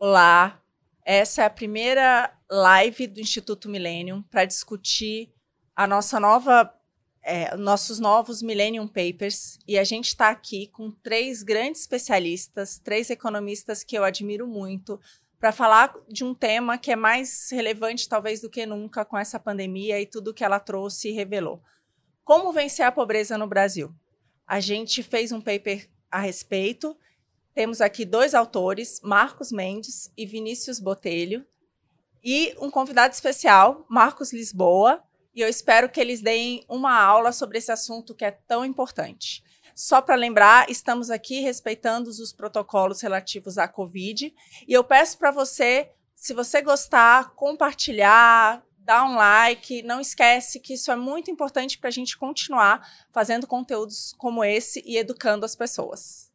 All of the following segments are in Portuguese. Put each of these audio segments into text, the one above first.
Olá, essa é a primeira live do Instituto Millennium para discutir a nossa nova, é, nossos novos Millennium Papers. E a gente está aqui com três grandes especialistas, três economistas que eu admiro muito, para falar de um tema que é mais relevante, talvez, do que nunca com essa pandemia e tudo que ela trouxe e revelou. Como vencer a pobreza no Brasil? A gente fez um paper a respeito temos aqui dois autores, Marcos Mendes e Vinícius Botelho, e um convidado especial, Marcos Lisboa, e eu espero que eles deem uma aula sobre esse assunto que é tão importante. Só para lembrar, estamos aqui respeitando os protocolos relativos à Covid, e eu peço para você, se você gostar, compartilhar, dar um like, não esquece que isso é muito importante para a gente continuar fazendo conteúdos como esse e educando as pessoas.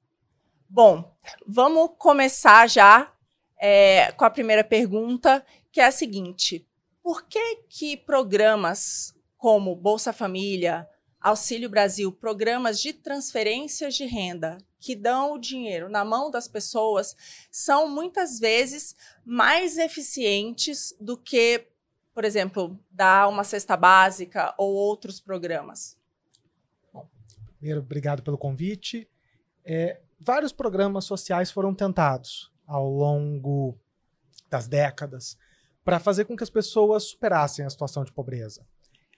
Bom, vamos começar já é, com a primeira pergunta, que é a seguinte: por que que programas como Bolsa Família, Auxílio Brasil, programas de transferências de renda que dão o dinheiro na mão das pessoas são muitas vezes mais eficientes do que, por exemplo, dar uma cesta básica ou outros programas? Bom, primeiro, obrigado pelo convite. É, vários programas sociais foram tentados ao longo das décadas para fazer com que as pessoas superassem a situação de pobreza.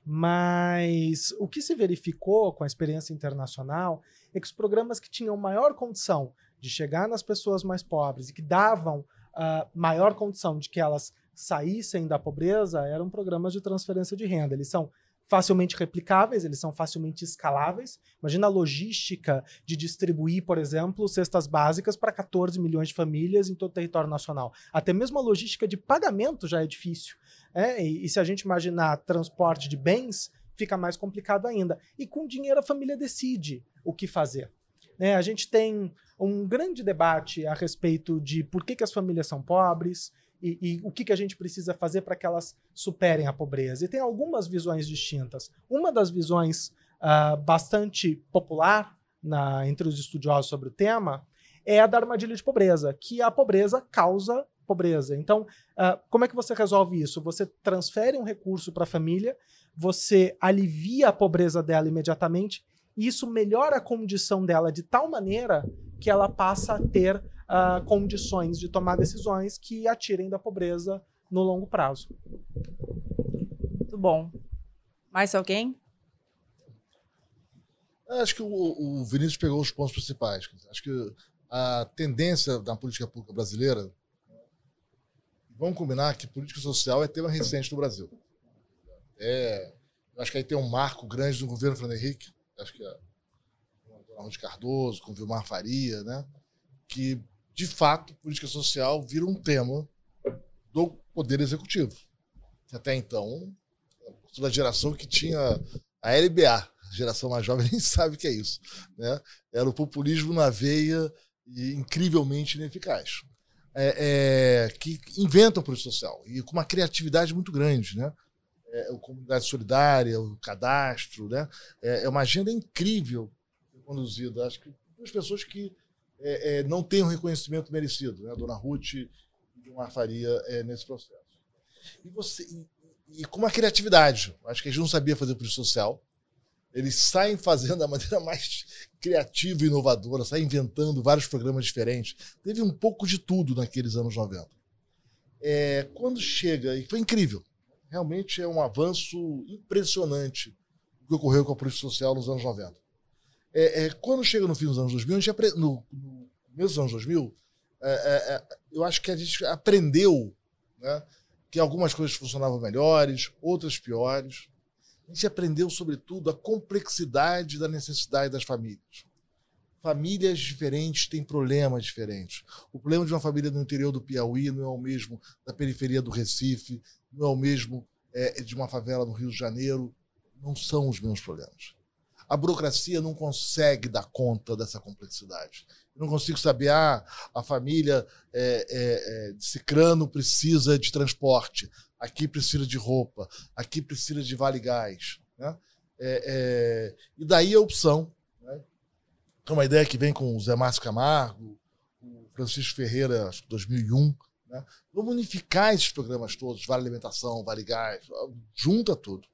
Mas o que se verificou com a experiência internacional é que os programas que tinham maior condição de chegar nas pessoas mais pobres e que davam uh, maior condição de que elas saíssem da pobreza eram programas de transferência de renda. Eles são facilmente replicáveis, eles são facilmente escaláveis. Imagina a logística de distribuir, por exemplo, cestas básicas para 14 milhões de famílias em todo o território nacional. Até mesmo a logística de pagamento já é difícil. É? E, e se a gente imaginar transporte de bens, fica mais complicado ainda. E com dinheiro a família decide o que fazer. É, a gente tem um grande debate a respeito de por que, que as famílias são pobres, e, e, o que, que a gente precisa fazer para que elas superem a pobreza. E tem algumas visões distintas. Uma das visões uh, bastante popular na, entre os estudiosos sobre o tema é a da armadilha de pobreza, que a pobreza causa pobreza. Então, uh, como é que você resolve isso? Você transfere um recurso para a família, você alivia a pobreza dela imediatamente, e isso melhora a condição dela de tal maneira que ela passa a ter uh, condições de tomar decisões que a tirem da pobreza no longo prazo. Muito bom. Mais alguém? Acho que o, o Vinícius pegou os pontos principais. Acho que a tendência da política pública brasileira. Vamos combinar que política social é tema recente no Brasil. É, acho que aí tem um marco grande do governo Fernando Henrique. Acho que é com Ronaldo Cardoso, com Vilmar Faria, né? Que de fato, política social vira um tema do Poder Executivo. Até então, toda a geração que tinha a LBA, a geração mais jovem nem sabe o que é isso. Né? Era o populismo na veia e incrivelmente ineficaz. É, é, que inventam política social e com uma criatividade muito grande. Né? É, a comunidade solidária, o cadastro, né? é, é uma agenda incrível conduzida. Acho que as pessoas que é, é, não tem o um reconhecimento merecido, né? A dona Ruth e Gilmar Faria é, nesse processo. E, você, e, e, com uma criatividade. Acho que gente não sabia fazer política social. Eles saem fazendo da maneira mais criativa e inovadora, saem inventando vários programas diferentes. Teve um pouco de tudo naqueles anos 90. É, quando chega, e foi incrível, realmente é um avanço impressionante o que ocorreu com a política social nos anos 90. É, é, quando chega no fim dos anos 2000, a gente no, no começo dos anos 2000, é, é, é, eu acho que a gente aprendeu né, que algumas coisas funcionavam melhores, outras piores. A gente aprendeu, sobretudo, a complexidade da necessidade das famílias. Famílias diferentes têm problemas diferentes. O problema de uma família no interior do Piauí não é o mesmo da periferia do Recife, não é o mesmo é, de uma favela no Rio de Janeiro. Não são os mesmos problemas a burocracia não consegue dar conta dessa complexidade. Não consigo saber, ah, a família é, é, é, de Cicrano precisa de transporte, aqui precisa de roupa, aqui precisa de vale gás. Né? É, é, e daí a opção. Né? É uma ideia que vem com o Zé Márcio Camargo, o Francisco Ferreira, acho que 2001, Né? Vamos unificar esses programas todos, Vale Alimentação, Vale Gás, junta tudo.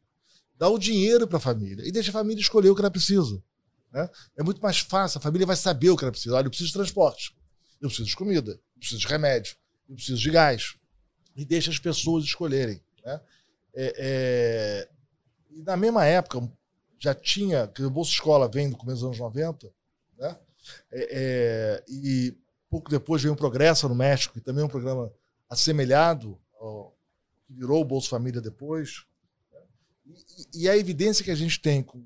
Dá o dinheiro para a família e deixa a família escolher o que ela precisa. Né? É muito mais fácil, a família vai saber o que ela precisa. Olha, eu preciso de transporte, eu preciso de comida, eu preciso de remédio, eu preciso de gás. E deixa as pessoas escolherem. Né? É, é... E na mesma época, já tinha, que o Bolsa Escola vem do começo dos anos 90, né? É, é, e pouco depois veio um Progresso no México, que também é um programa assemelhado ao que virou o Bolsa Família depois. E, a evidência que a gente tem com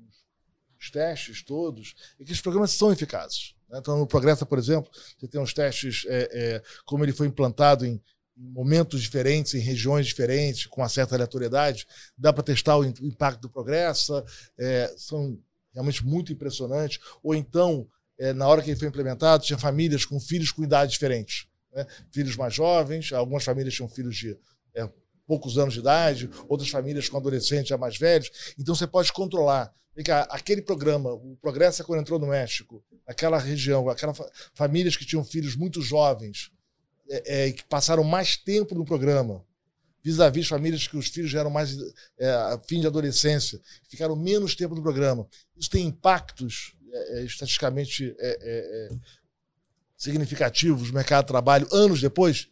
os testes todos é que os programas são eficazes. Né? Então, no Progresso, por exemplo, você tem uns testes, é, é, como ele foi implantado em, em momentos diferentes, em regiões diferentes, com uma certa aleatoriedade, dá para testar o impacto do Progressa, é, são realmente muito impressionantes. Ou então, é, na hora que ele foi implementado, tinha famílias com filhos com idades diferentes. Né? Filhos mais jovens, algumas famílias tinham filhos de é, poucos anos de idade, outras famílias com adolescentes já mais velhos. Então você pode controlar. Aquele programa, o Progressa quando entrou no México, aquela região, aquelas famílias que tinham filhos muito jovens, é, é, que passaram mais tempo no programa, vis-à-vis famílias que os filhos já eram mais é, fim de adolescência, ficaram menos tempo no programa. Isso tem impactos é, é, estatisticamente é, significativos no mercado de trabalho anos depois?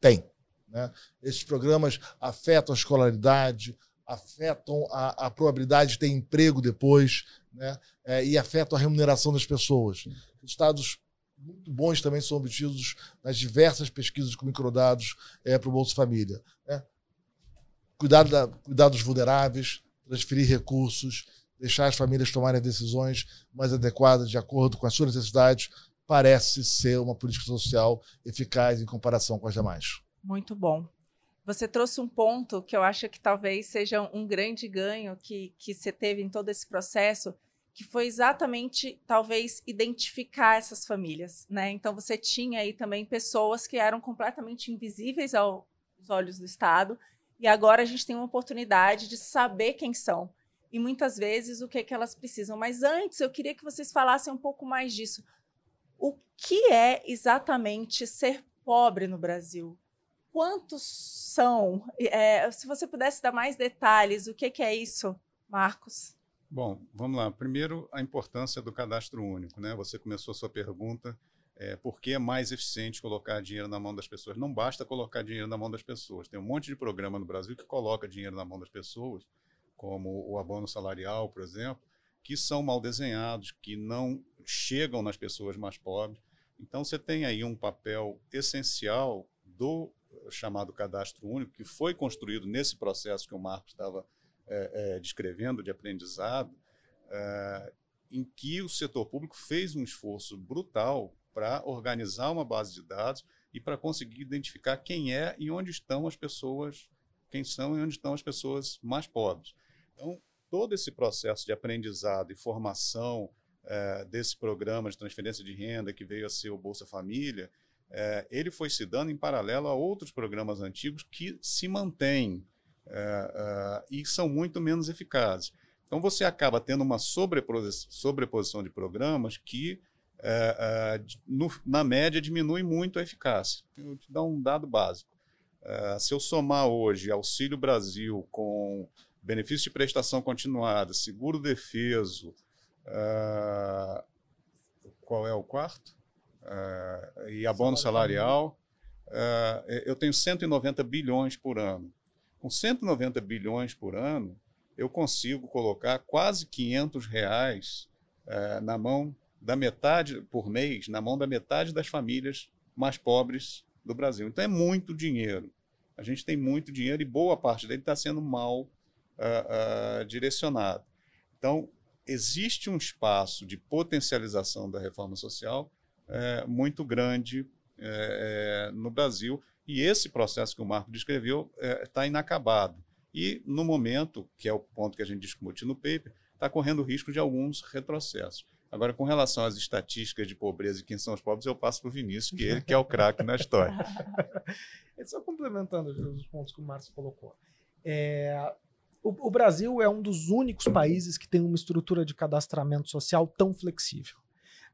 Tem. Né? Esses programas afetam a escolaridade, afetam a, a probabilidade de ter emprego depois né? e afetam a remuneração das pessoas. Estados muito bons também são obtidos nas diversas pesquisas com microdados é, para o Bolsa Família. Né? Cuidar, da, cuidar dos vulneráveis, transferir recursos, deixar as famílias tomarem decisões mais adequadas de acordo com as suas necessidades, parece ser uma política social eficaz em comparação com as demais. Muito bom. Você trouxe um ponto que eu acho que talvez seja um grande ganho que, que você teve em todo esse processo, que foi exatamente, talvez, identificar essas famílias, né? Então, você tinha aí também pessoas que eram completamente invisíveis aos olhos do Estado, e agora a gente tem uma oportunidade de saber quem são e muitas vezes o que, é que elas precisam. Mas antes, eu queria que vocês falassem um pouco mais disso. O que é exatamente ser pobre no Brasil? Quantos são? É, se você pudesse dar mais detalhes, o que, que é isso, Marcos? Bom, vamos lá. Primeiro, a importância do cadastro único. Né? Você começou a sua pergunta é, por que é mais eficiente colocar dinheiro na mão das pessoas. Não basta colocar dinheiro na mão das pessoas. Tem um monte de programa no Brasil que coloca dinheiro na mão das pessoas, como o abono salarial, por exemplo, que são mal desenhados, que não chegam nas pessoas mais pobres. Então, você tem aí um papel essencial do chamado cadastro único, que foi construído nesse processo que o Marcos estava é, é, descrevendo de aprendizado, é, em que o setor público fez um esforço brutal para organizar uma base de dados e para conseguir identificar quem é e onde estão as pessoas, quem são e onde estão as pessoas mais pobres. Então, todo esse processo de aprendizado e formação é, desse programa de transferência de renda que veio a ser o Bolsa Família, é, ele foi se dando em paralelo a outros programas antigos que se mantêm é, e são muito menos eficazes. Então você acaba tendo uma sobreposição de programas que, no, na média, diminui muito a eficácia. Eu te dar um dado básico. se eu somar hoje Auxílio Brasil com benefício de prestação continuada, seguro defeso, qual é o quarto? Uh, e abono salarial, uh, eu tenho 190 bilhões por ano. Com 190 bilhões por ano, eu consigo colocar quase 500 reais na mão da metade por mês, na mão da metade das famílias mais pobres do Brasil. Então é muito dinheiro. A gente tem muito dinheiro e boa parte dele está sendo mal uh, uh, direcionado. Então, existe um espaço de potencialização da reforma social uh, muito grande eh, eh, no Brasil, e esse processo que o Marco descreveu está inacabado. E, no momento, que é o ponto que a gente discute no paper, está correndo risco de alguns retrocessos. Agora, com relação às estatísticas de pobreza e quem são os pobres, eu passo para o Vinícius, que ele que é o craque na história. Só complementando os pontos que o Márcio colocou. É, o, o, Brasil é um dos únicos países que tem uma estrutura de cadastramento social tão flexível.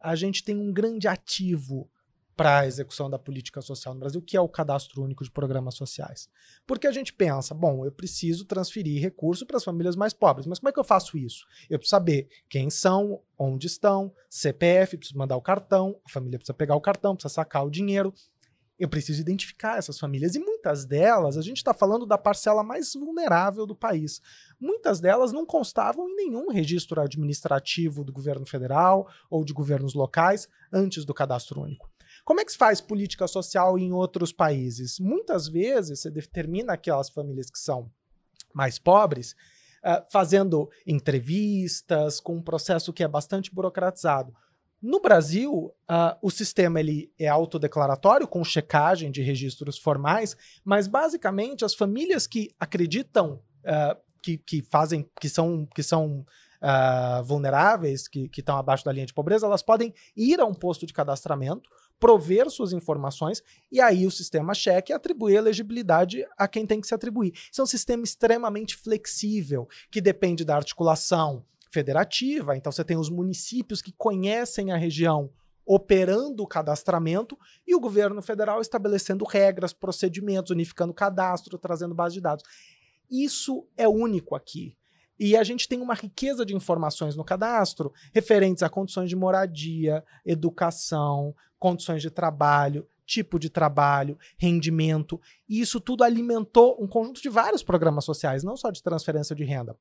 A gente tem um grande ativo para a execução da política social no Brasil, que é o cadastro único de programas sociais. Porque a gente pensa, bom, eu preciso transferir recurso para as famílias mais pobres, mas como é que eu faço isso? Eu preciso saber quem são, onde estão, CPF, preciso mandar o cartão, a família precisa pegar o cartão, precisa sacar o dinheiro. Eu preciso identificar essas famílias. E muitas delas, a gente está falando da parcela mais vulnerável do país. Muitas delas não constavam em nenhum registro administrativo do governo federal ou de governos locais antes do cadastro único. Como é que se faz política social em outros países? Muitas vezes você determina aquelas famílias que são mais pobres, uh, fazendo entrevistas, com um processo que é bastante burocratizado. No Brasil, uh, o sistema ele é autodeclaratório, com checagem de registros formais, mas basicamente as famílias que acreditam uh, que, que fazem, que são, que são uh, vulneráveis, que estão abaixo da linha de pobreza, elas podem ir a um posto de cadastramento, prover suas informações e aí o sistema cheque atribuir elegibilidade a quem tem que se atribuir. Isso é um sistema extremamente flexível, que depende da articulação federativa, então você tem os municípios que conhecem a região operando o cadastramento e o governo federal estabelecendo regras, procedimentos, unificando cadastro, trazendo base de dados. Isso é único aqui. E a gente tem uma riqueza de informações no cadastro referentes a condições de moradia, educação, condições de trabalho, tipo de trabalho, rendimento. E isso tudo alimentou um conjunto de vários programas sociais, não só de transferência de renda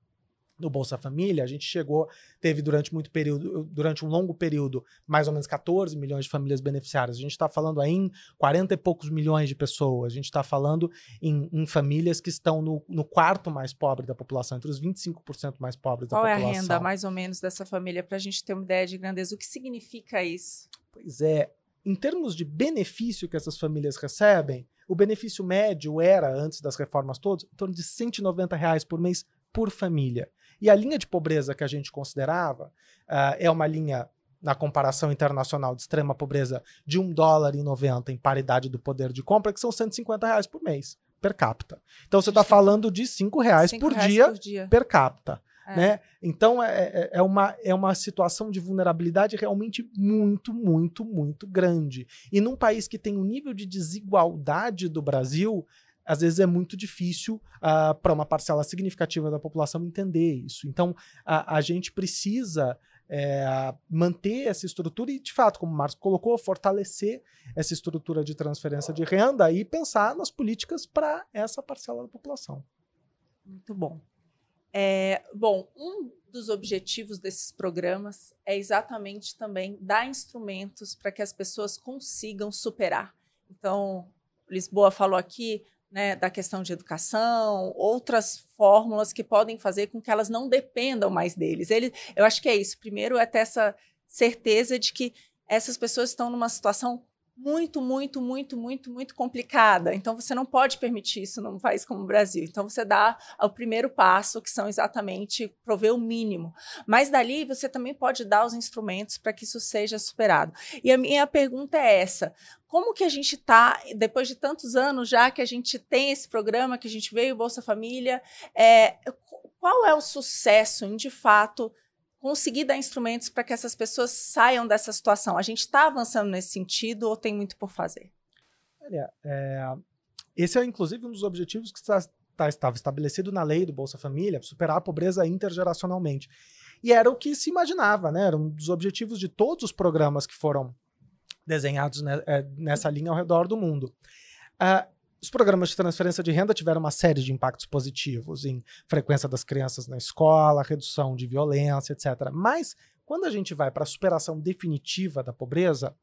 no Bolsa Família, a gente chegou, teve durante muito período, durante um longo período, mais ou menos 14 milhões de famílias beneficiárias. A gente está falando aí em 40 e poucos milhões de pessoas. A gente está falando em, em, famílias que estão no, no, quarto mais pobre da população, entre os 25% mais pobres Qual da população. população. Qual é a renda, mais ou menos, dessa família, para a gente ter uma ideia de grandeza? O que significa isso? Pois é. Em termos de benefício que essas famílias recebem, o benefício médio era, antes das reformas todas, em torno de 190 reais por mês por família. E a linha de pobreza que a gente considerava uh, é uma linha, na comparação internacional, de extrema pobreza de 1 dólar e 90 em paridade do poder de compra, que são 150 reais por mês, per capita. Então você está falando de 5 reais, por, reais dia, por dia per capita. É. Né? Então é, é, é, uma, é uma situação de vulnerabilidade realmente muito, muito, muito grande. E num país que tem um nível de desigualdade do Brasil, às vezes é muito difícil uh, ah, para uma parcela significativa da população entender isso. Então, a, a gente precisa é, manter essa estrutura e, de fato, como o Marcos colocou, fortalecer essa estrutura de transferência de renda e pensar nas políticas para essa parcela da população. Muito bom. É, bom, um dos objetivos desses programas é exatamente também dar instrumentos para que as pessoas consigam superar. Então, Lisboa falou aqui né, da questão de educação, outras fórmulas que podem fazer com que elas não dependam mais deles. Ele, eu acho que é isso. Primeiro é ter essa certeza de que essas pessoas estão numa situação muito, muito, muito, muito, muito complicada. Então você não pode permitir isso num país como o Brasil. Então você dá o primeiro passo, que são exatamente prover o mínimo. Mas dali você também pode dar os instrumentos para que isso seja superado. E a minha pergunta é essa: como que a gente está, depois de tantos anos já que a gente tem esse programa, que a gente veio Bolsa Família, é, qual é o sucesso de fato conseguir dar instrumentos para que essas pessoas saiam dessa situação? A gente está avançando nesse sentido ou tem muito por fazer? Olha, é, esse é inclusive um dos objetivos que está, tá, estava estabelecido na lei do Bolsa Família, superar a pobreza intergeracionalmente. E era o que se imaginava, né? Era um dos objetivos de todos os programas que foram desenhados né, é, nessa linha ao redor do mundo. Uh, os programas de transferência de renda tiveram uma série de impactos positivos em frequência das crianças na escola, redução de violência, etc. Mas, quando a gente vai para a superação definitiva da pobreza,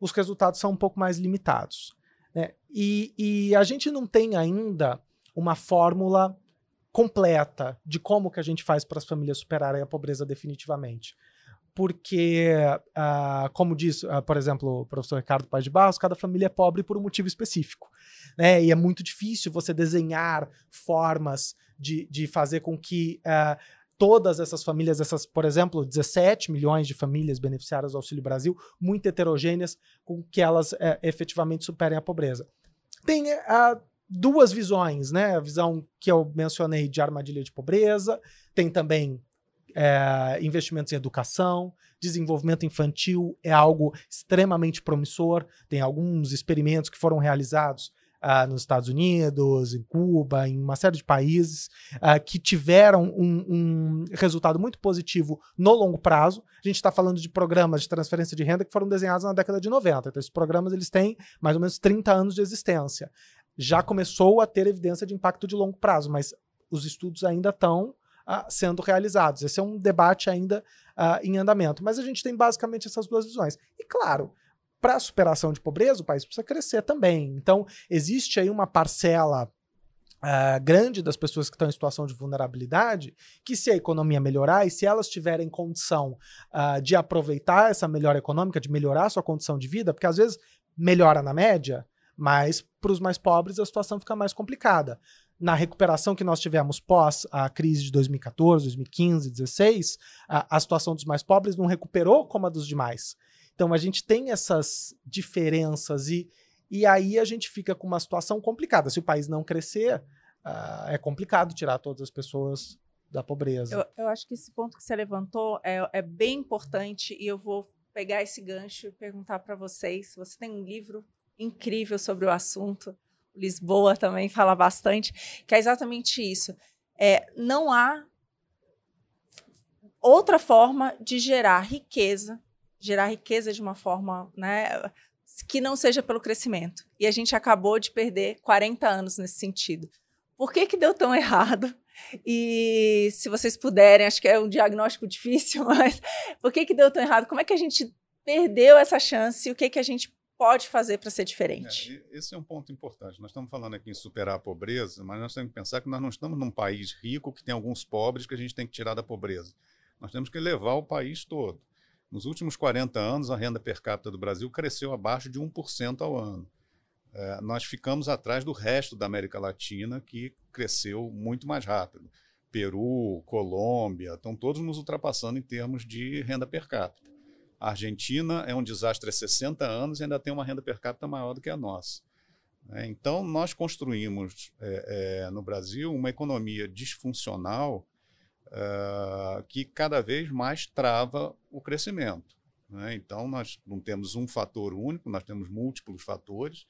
os resultados são um pouco mais limitados. Né? E, e a gente não tem ainda uma fórmula completa de como que a gente faz para as famílias superarem a pobreza definitivamente porque, uh, como diz, uh, por exemplo, o professor Ricardo Paz de Barros, cada família é pobre por um motivo específico. Né? E é muito difícil você desenhar formas de, de fazer com que uh, todas essas famílias, essas, por exemplo, 17 milhões de famílias beneficiárias do Auxílio Brasil, muito heterogêneas, com que elas efetivamente superem a pobreza. Tem duas visões, né? A visão que eu mencionei de armadilha de pobreza, tem também é, investimentos em educação, desenvolvimento infantil é algo extremamente promissor. Tem alguns experimentos que foram realizados uh, nos Estados Unidos, em Cuba, em uma série de países uh, que tiveram um, um, resultado muito positivo no longo prazo. A gente está falando de programas de transferência de renda que foram desenhados na década de 90. Então, esses programas eles têm mais ou menos 30 anos de existência. Já começou a ter evidência de impacto de longo prazo, mas os estudos ainda estão uh, sendo realizados. Esse é um debate ainda uh, em andamento. Mas a gente tem basicamente essas duas visões. E claro, para a superação de pobreza, o país precisa crescer também. Então, existe aí uma parcela Uh, grande das pessoas que estão em situação de vulnerabilidade, que se a economia melhorar e se elas tiverem condição uh, de aproveitar essa melhora econômica, de melhorar sua condição de vida, porque às vezes melhora na média, mas para os mais pobres a situação fica mais complicada. Na recuperação que nós tivemos pós a crise de 2014, 2015, 2016, a, a situação dos mais pobres não recuperou como a dos demais. Então a gente tem essas diferenças e, e aí a gente fica com uma situação complicada. Se o país não crescer, uh, é complicado tirar todas as pessoas da pobreza. Eu, eu acho que esse ponto que você levantou é, é bem importante e eu vou pegar esse gancho e perguntar para vocês. Você tem um livro incrível sobre o assunto. Lisboa também fala bastante, que é exatamente isso. É, não há outra forma de gerar riqueza gerar riqueza de uma forma né, que não seja pelo crescimento. E a gente acabou de perder 40 anos nesse sentido. Por que, que deu tão errado? E se vocês puderem, acho que é um diagnóstico difícil, mas por que, que deu tão errado? Como é que a gente perdeu essa chance? O que, que a gente pode fazer para ser diferente? É, esse é um ponto importante. Nós estamos falando aqui em superar a pobreza, mas nós temos que pensar que nós não estamos num país rico que tem alguns pobres que a gente tem que tirar da pobreza. Nós temos que levar o país todo. Nos últimos 40 anos, a renda per capita do Brasil cresceu abaixo de 1% ao ano. É, nós ficamos atrás do resto da América Latina, que cresceu muito mais rápido. Peru, Colômbia, estão todos nos ultrapassando em termos de renda per capita. A Argentina é um desastre há 60 anos e ainda tem uma renda per capita maior do que a nossa. É, então, nós construímos é, é, no Brasil uma economia disfuncional uh, que cada vez mais trava o crescimento. Né? Então, nós não temos um fator único, nós temos múltiplos fatores,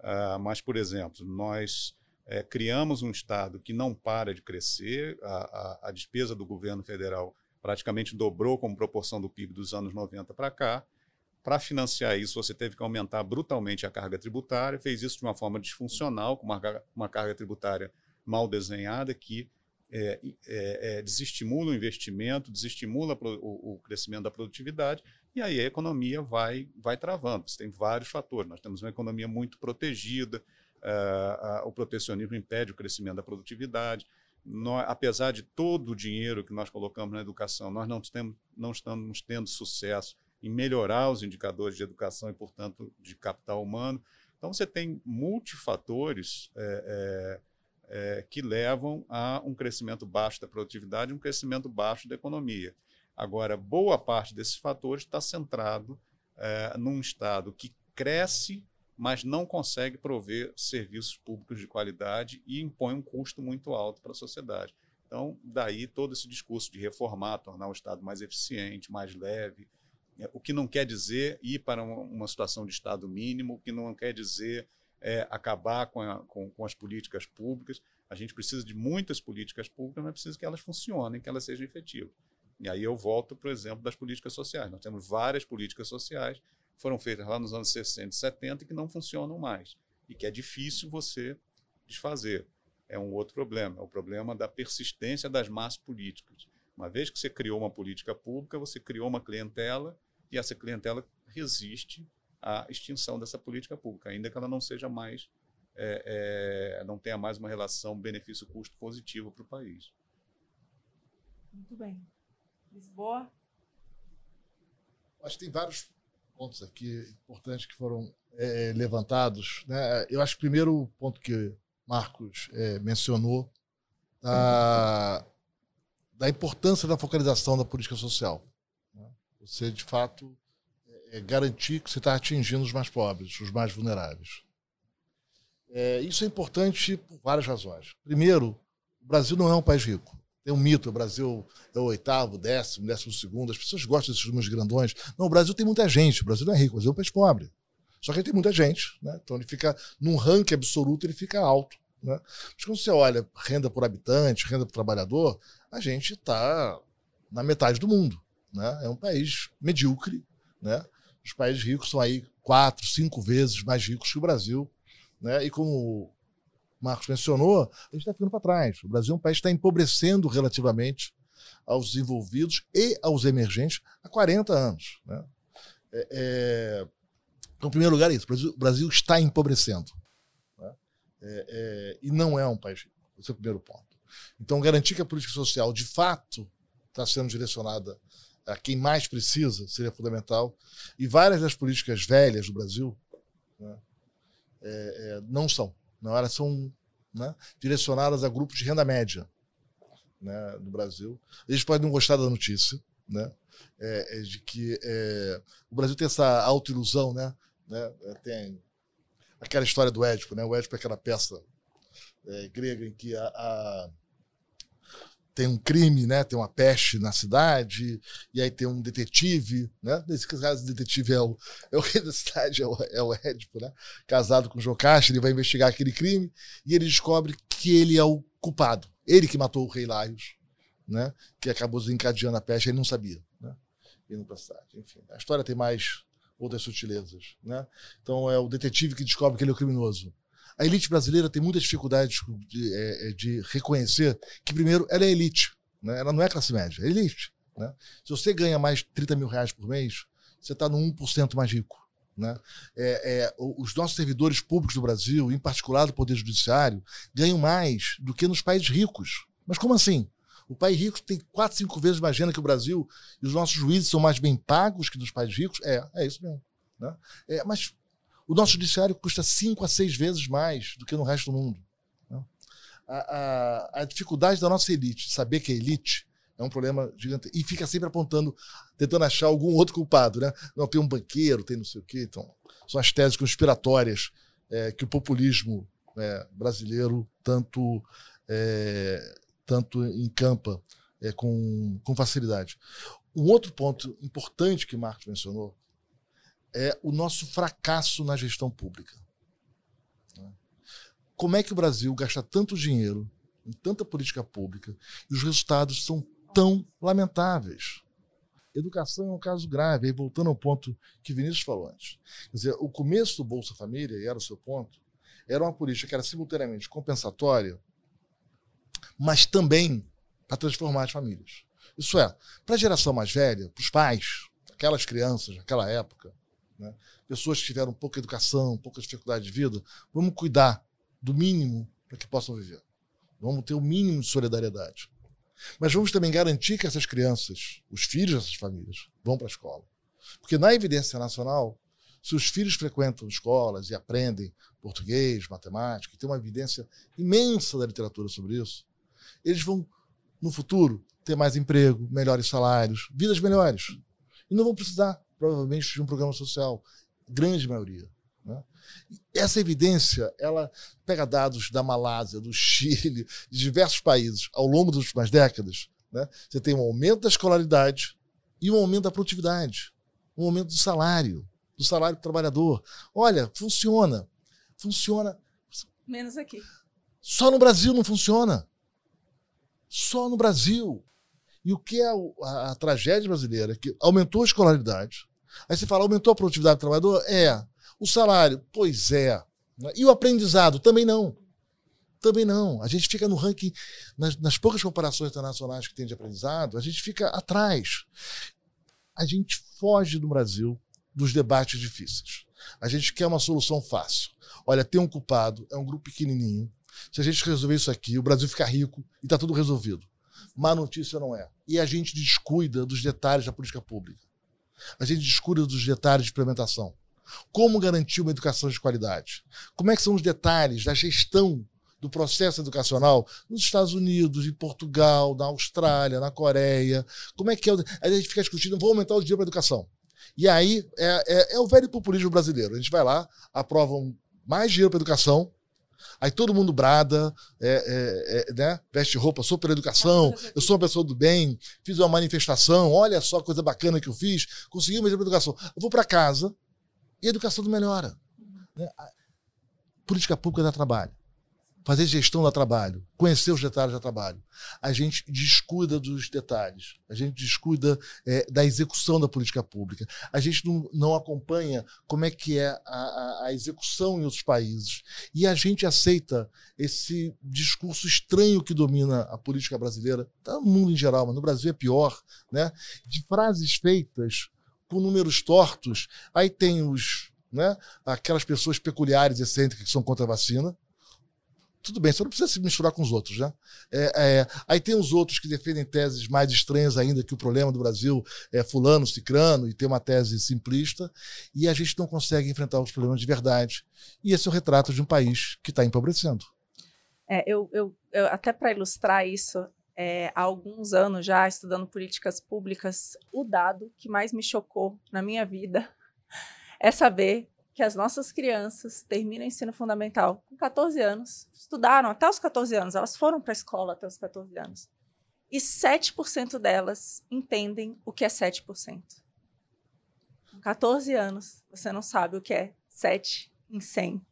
uh, mas, por exemplo, nós é, criamos um Estado que não para de crescer, a, a, a, despesa do governo federal praticamente dobrou como proporção do PIB dos anos 90 para cá. Para financiar isso, você teve que aumentar brutalmente a carga tributária, fez isso de uma forma disfuncional, com uma, uma carga tributária mal desenhada, que é, é, é, desestimula o investimento, desestimula o, o, crescimento da produtividade, e aí a economia vai, vai travando. Você tem vários fatores. Nós temos uma economia muito protegida, uh, uh, o protecionismo impede o crescimento da produtividade. Nós, apesar de todo o dinheiro que nós colocamos na educação, nós não, temos, não estamos tendo sucesso em melhorar os indicadores de educação e, portanto, de capital humano. Então, você tem multifatores. É, é, é, que levam a um crescimento baixo da produtividade um crescimento baixo da economia. Agora, boa parte desses fatores está centrado é, num Estado que cresce, mas não consegue prover serviços públicos de qualidade e impõe um custo muito alto para a sociedade. Então, daí todo esse discurso de reformar, tornar o Estado mais eficiente, mais leve, é, o que não quer dizer ir para uma situação de Estado mínimo, o que não quer dizer é, acabar com, a, com, com, as políticas públicas. A gente precisa de muitas políticas públicas, mas precisa que elas funcionem, que elas sejam efetivas. E aí eu volto, por exemplo, das políticas sociais. Nós temos várias políticas sociais foram feitas lá nos anos 60 e 70 e que não funcionam mais. E que é difícil você desfazer. É um outro problema. É o problema da persistência das massas políticas. Uma vez que você criou uma política pública, você criou uma clientela e essa clientela resiste a extinção dessa política pública, ainda que ela não seja mais, é, é, não tenha mais uma relação benefício-custo positivo para o país. Muito bem. Lisboa? Acho que tem vários pontos aqui importantes que foram é, levantados. Né? Eu acho que o primeiro ponto que Marcos é, mencionou da, da importância da focalização da política social. Né? Você, de fato, é garantir que você está atingindo os mais pobres, os mais vulneráveis. É, isso é importante por várias razões. Primeiro, o Brasil não é um país rico. Tem um mito, o Brasil é o oitavo, décimo, décimo segundo. As pessoas gostam desses números grandões. Não, o Brasil tem muita gente. O Brasil não é rico, o Brasil é um país pobre. Só que ele tem muita gente, né? Então ele fica, num ranking absoluto, ele fica alto. Né? Mas quando você olha renda por habitante, renda por trabalhador, a gente está na metade do mundo. Né? É um país medíocre. Né? Os países ricos são aí quatro, cinco vezes mais ricos que o Brasil. Né? E como Marcos mencionou, a gente está ficando para trás. O Brasil é um país que está empobrecendo relativamente aos desenvolvidos e aos emergentes há 40 anos. Né? É, é... Então, em primeiro lugar, é isso. O Brasil, está empobrecendo. Né? É, é e não é um país. Esse é o primeiro ponto. Então, garantir que a política social, de fato, está sendo direcionada a quem mais precisa seria fundamental. E várias das políticas velhas do Brasil né, é, é, não são. Não, elas são né, direcionadas a grupos de renda média né, no Brasil. Eles podem não gostar da notícia, né, é, é de que é, o Brasil tem essa autoilusão, né, né, é, tem aquela história do Édipo, né, o Édipo é aquela peça grega em que a, a tem um crime, né? Tem uma peste na cidade, e aí tem um detetive, né? Nesse caso, o detetive é o, é o rei da cidade, é o, é o Édipo, né? Casado com o Jocaste, ele vai investigar aquele crime e ele descobre que ele é o culpado. Ele que matou o rei Laios, né? Que acabou desencadeando a peste, ele não sabia, né? Indo pra cidade. Enfim, a história tem mais outras sutilezas, né? Então é o detetive que descobre que ele é o criminoso. A elite brasileira tem muitas dificuldades de, é, é, de reconhecer que, primeiro, ela é elite. Né? Ela não é classe média, é elite. Né? Se você ganha mais de 30 mil reais por mês, você está no 1% mais rico. Né? É, é, os nossos servidores públicos do Brasil, em particular do Poder Judiciário, ganham mais do que nos países ricos. Mas como assim? O país rico tem quatro, cinco vezes mais renda que o Brasil e os nossos juízes são mais bem pagos que nos países ricos? É, é isso mesmo. Né? É, mas o nosso judiciário custa cinco a seis vezes mais do que no resto do mundo. Né? A, a, a, dificuldade da nossa elite, saber que é elite, é um problema gigante. E fica sempre apontando, tentando achar algum outro culpado. Né? Não, tem um banqueiro, tem não sei o quê. Então, são as teses conspiratórias é, que o populismo é, brasileiro tanto, é, tanto encampa é, com, com facilidade. Um outro ponto importante que Marcos mencionou é o nosso fracasso na gestão pública. Como é que o Brasil gasta tanto dinheiro em tanta política pública e os resultados são tão lamentáveis? Educação é um caso grave. Aí, voltando ao ponto que Vinícius falou antes. Quer dizer, o começo do Bolsa Família, e era o seu ponto, era uma política que era simultaneamente compensatória, mas também para transformar as famílias. Isso é, para a geração mais velha, para os pais, aquelas crianças naquela época, né? Pessoas que tiveram pouca educação, pouca dificuldade de vida, vamos cuidar do mínimo para que possam viver. Vamos ter o mínimo de solidariedade. Mas vamos também garantir que essas crianças, os filhos dessas famílias, vão para a escola. Porque na evidência nacional, se os filhos frequentam escolas e aprendem português, matemática, e tem uma evidência imensa da literatura sobre isso, eles vão, no futuro, ter mais emprego, melhores salários, vidas melhores. E não vão precisar provavelmente de um programa social, grande maioria. Né? Essa evidência, ela pega dados da Malásia, do Chile, de diversos países ao longo das últimas décadas. Né? Você tem um aumento da escolaridade e um aumento da produtividade, um aumento do salário, do salário do trabalhador. Olha, funciona. Funciona. Menos aqui. Só no Brasil não funciona. Só no Brasil. E o que é a, a, tragédia brasileira? Que aumentou a escolaridade. Aí você fala, aumentou a produtividade do trabalhador? É. O salário? Pois é. E o aprendizado? Também não. Também não. A gente fica no ranking, nas, nas poucas comparações internacionais que tem de aprendizado, a gente fica atrás. A gente foge do Brasil dos debates difíceis. A gente quer uma solução fácil. Olha, tem um culpado, é um grupo pequenininho. Se a gente resolver isso aqui, o Brasil fica rico e está tudo resolvido má notícia não é. E a gente descuida dos detalhes da política pública. A gente descuida dos detalhes de implementação. Como garantir uma educação de qualidade? Como é que são os detalhes da gestão do processo educacional nos Estados Unidos, em Portugal, na Austrália, na Coreia? Como é que é? A gente fica discutindo, vou aumentar o dinheiro para a educação. E aí é, é, é, o velho populismo brasileiro. A gente vai lá, aprova mais dinheiro para educação, Aí todo mundo brada, é, é, é, né? veste roupa, sou pela educação, eu sou uma pessoa do bem, fiz uma manifestação, olha só a coisa bacana que eu fiz, consegui uma educação. Eu vou para casa e a educação não melhora. Né? Política pública dá trabalho fazer gestão do trabalho, conhecer os detalhes do trabalho. A gente descuida dos detalhes, a gente descuida é, da execução da política pública, a gente não, não acompanha como é que é a, a, execução em outros países e a gente aceita esse discurso estranho que domina a política brasileira, tá no mundo em geral, mas no Brasil é pior, né? de frases feitas com números tortos. Aí tem os né? aquelas pessoas peculiares, excêntricas que são contra a vacina, tudo bem, você não precisa se misturar com os outros, né? É, é, aí tem os outros que defendem teses mais estranhas ainda, que o problema do Brasil é fulano, cicrano, e tem uma tese simplista, e a gente não consegue enfrentar os problemas de verdade. E esse é o retrato de um país que está empobrecendo. É, eu, eu, eu até para ilustrar isso, é, há alguns anos já, estudando políticas públicas, o dado que mais me chocou na minha vida é saber que as nossas crianças terminam o ensino fundamental com 14 anos, estudaram até os 14 anos, elas foram para a escola até os 14 anos. E 7% delas entendem o que é 7%. Com 14 anos, você não sabe o que é 7 em 100.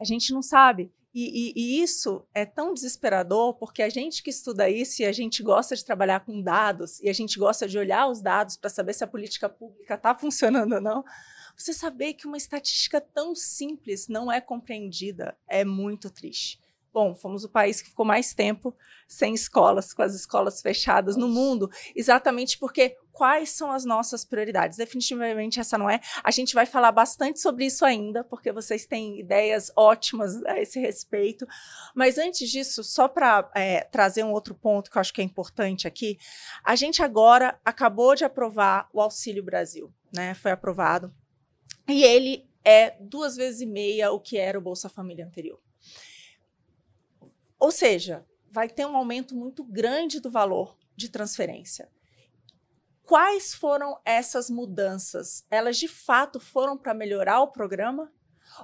A gente não sabe. E, e, e, isso é tão desesperador porque a gente que estuda isso e a gente gosta de trabalhar com dados e a gente gosta de olhar os dados para saber se a política pública está funcionando ou não, você saber que uma estatística tão simples não é compreendida é muito triste. Bom, fomos o país que ficou mais tempo sem escolas, com as escolas fechadas no mundo, exatamente porque quais são as nossas prioridades? Definitivamente essa não é. A gente vai falar bastante sobre isso ainda, porque vocês têm ideias ótimas a esse respeito. Mas antes disso, só para é, trazer um outro ponto que eu acho que é importante aqui, a gente agora acabou de aprovar o Auxílio Brasil, né? Foi aprovado. E ele é duas vezes e meia o que era o Bolsa Família anterior. Ou seja, vai ter um aumento muito grande do valor de transferência. Quais foram essas mudanças? Elas de fato foram para melhorar o programa?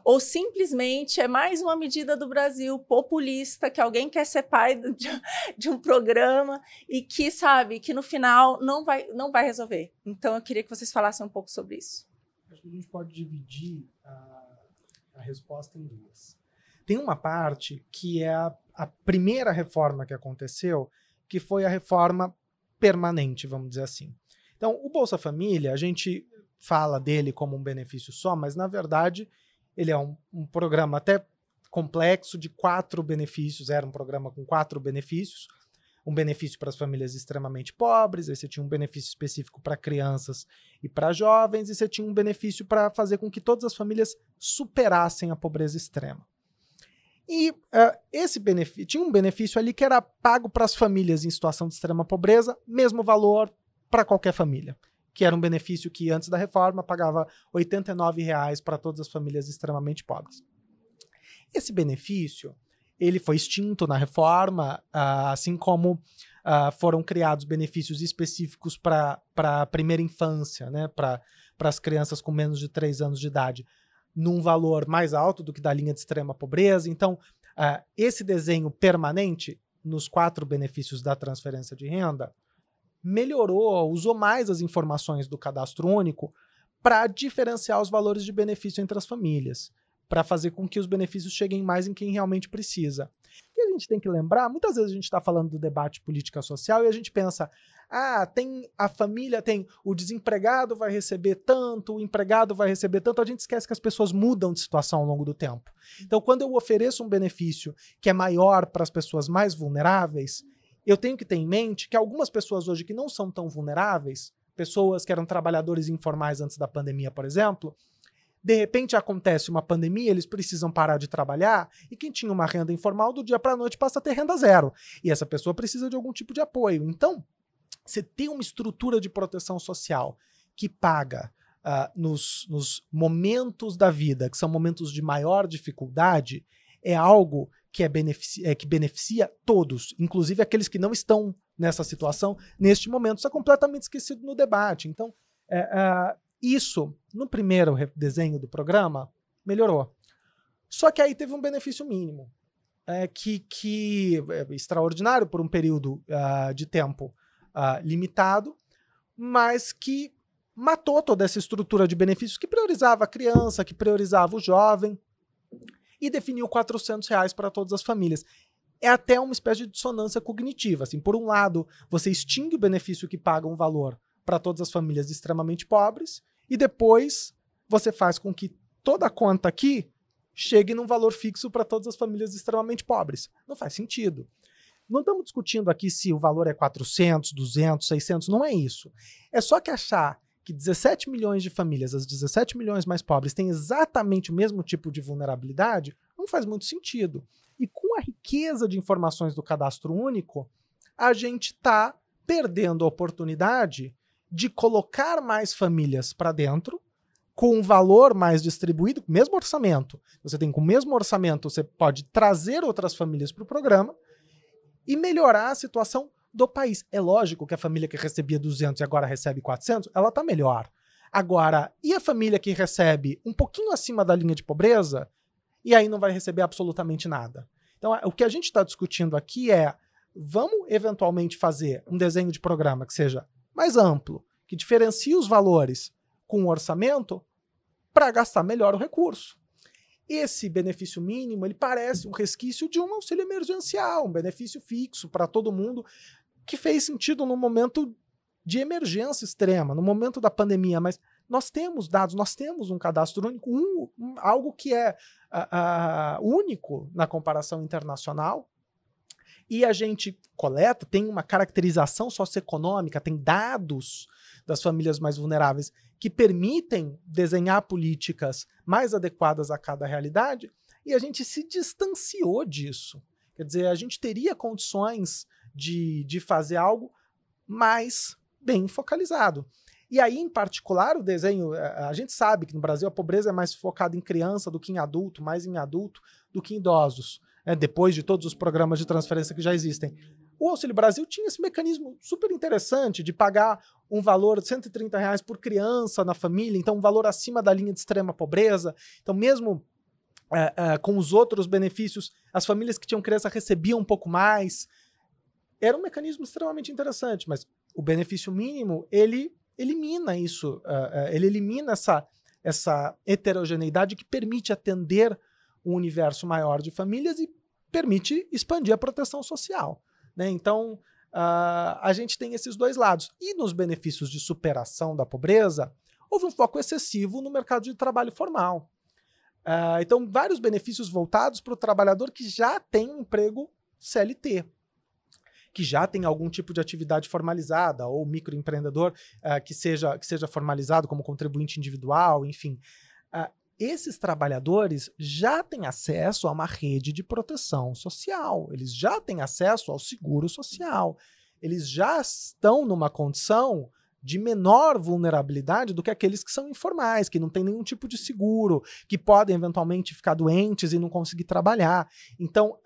Ou simplesmente é mais uma medida do Brasil populista que alguém quer ser pai de, de um programa e que sabe que no final não vai, não vai resolver? Então eu queria que vocês falassem um pouco sobre isso a gente pode dividir a, a resposta em duas. Tem uma parte que é a, a primeira reforma que aconteceu, que foi a reforma permanente, vamos dizer assim. Então, o Bolsa Família, a gente fala dele como um benefício só, mas na verdade ele é um, um, programa até complexo de quatro benefícios, era um programa com quatro benefícios, um benefício para as famílias extremamente pobres, aí você tinha um benefício específico para crianças e para jovens, e você tinha um benefício para fazer com que todas as famílias superassem a pobreza extrema. E uh, esse benefício tinha um benefício ali que era pago para as famílias em situação de extrema pobreza, mesmo valor para qualquer família, que era um benefício que antes da reforma pagava R$ 89,00 para todas as famílias extremamente pobres. Esse benefício ele foi extinto na reforma, uh, assim como uh, foram criados benefícios específicos para a primeira infância, né, para as crianças com menos de 3 anos de idade, num valor mais alto do que da linha de extrema pobreza. Então, uh, esse desenho permanente nos quatro benefícios da transferência de renda melhorou, usou mais as informações do cadastro único para diferenciar os valores de benefício entre as famílias para fazer com que os benefícios cheguem mais em quem realmente precisa. E a gente tem que lembrar, muitas vezes a gente está falando do debate política social e a gente pensa, ah, tem a família, tem o desempregado vai receber tanto, o empregado vai receber tanto, a gente esquece que as pessoas mudam de situação ao longo do tempo. Então, quando eu ofereço um benefício que é maior para as pessoas mais vulneráveis, eu tenho que ter em mente que algumas pessoas hoje que não são tão vulneráveis, pessoas que eram trabalhadores informais antes da pandemia, por exemplo, de repente acontece uma pandemia, eles precisam parar de trabalhar, e quem tinha uma renda informal do dia para a noite passa a ter renda zero. E essa pessoa precisa de algum tipo de apoio. Então, você tem uma estrutura de proteção social que paga uh, nos, nos momentos da vida, que são momentos de maior dificuldade, é algo que, é beneficia, é, que beneficia todos, inclusive aqueles que não estão nessa situação neste momento. Isso é completamente esquecido no debate. Então, é, uh, isso, no primeiro desenho do programa, melhorou. Só que aí teve um benefício mínimo, é, que, que é extraordinário por um período uh, de tempo uh, limitado, mas que matou toda essa estrutura de benefícios que priorizava a criança, que priorizava o jovem, e definiu 400 reais para todas as famílias. É até uma espécie de dissonância cognitiva. Assim, por um lado, você extingue o benefício que paga um valor para todas as famílias extremamente pobres, e depois você faz com que toda a conta aqui chegue num valor fixo para todas as famílias extremamente pobres. Não faz sentido. Não estamos discutindo aqui se o valor é 400, 200, 600, não é isso. É só que achar que 17 milhões de famílias, as 17 milhões mais pobres, têm exatamente o mesmo tipo de vulnerabilidade, não faz muito sentido. E com a riqueza de informações do cadastro único, a gente está perdendo a oportunidade de colocar mais famílias para dentro, com um valor mais distribuído, mesmo orçamento. Você tem com o mesmo orçamento, você pode trazer outras famílias para o programa e melhorar a situação do país. É lógico que a família que recebia 200 e agora recebe 400, ela está melhor. Agora, e a família que recebe um pouquinho acima da linha de pobreza e aí não vai receber absolutamente nada? Então, o que a gente está discutindo aqui é: vamos eventualmente fazer um desenho de programa que seja mais amplo, que diferencie os valores com o orçamento para gastar melhor o recurso. Esse benefício mínimo, ele parece um resquício de um auxílio emergencial, um benefício fixo para todo mundo, que fez sentido no momento de emergência extrema, no momento da pandemia, mas nós temos dados, nós temos um cadastro único, um, um, algo que é uh, uh, único na comparação internacional, e a gente coleta, tem uma caracterização socioeconômica, tem dados das famílias mais vulneráveis que permitem desenhar políticas mais adequadas a cada realidade, e a gente se distanciou disso. Quer dizer, a gente teria condições de, de fazer algo mais bem focalizado. E aí, em particular, o desenho, a gente sabe que no Brasil a pobreza é mais focada em criança do que em adulto, mais em adulto do que em idosos, né, depois de todos os programas de transferência que já existem. O Auxílio Brasil tinha esse mecanismo super interessante de pagar um valor de 130 reais por criança na família, então um valor acima da linha de extrema pobreza. Então, mesmo é, é, com os outros benefícios, as famílias que tinham criança recebiam um pouco mais. Era um mecanismo extremamente interessante, mas o benefício mínimo, ele elimina isso, uh, ele elimina essa, essa heterogeneidade que permite atender um universo maior de famílias e permite expandir a proteção social. Né? Então, uh, a gente tem esses dois lados. E nos benefícios de superação da pobreza, houve um foco excessivo no mercado de trabalho formal. Uh, então, vários benefícios voltados para o trabalhador que já tem um emprego CLT, que já tem algum tipo de atividade formalizada, ou microempreendedor uh, que, seja, que seja formalizado como contribuinte individual, enfim. Esses trabalhadores já têm acesso a uma rede de proteção social, eles já têm acesso ao seguro social, eles já estão numa condição de menor vulnerabilidade do que aqueles que são informais, que não têm nenhum tipo de seguro, que podem eventualmente ficar doentes e não conseguir trabalhar. Então,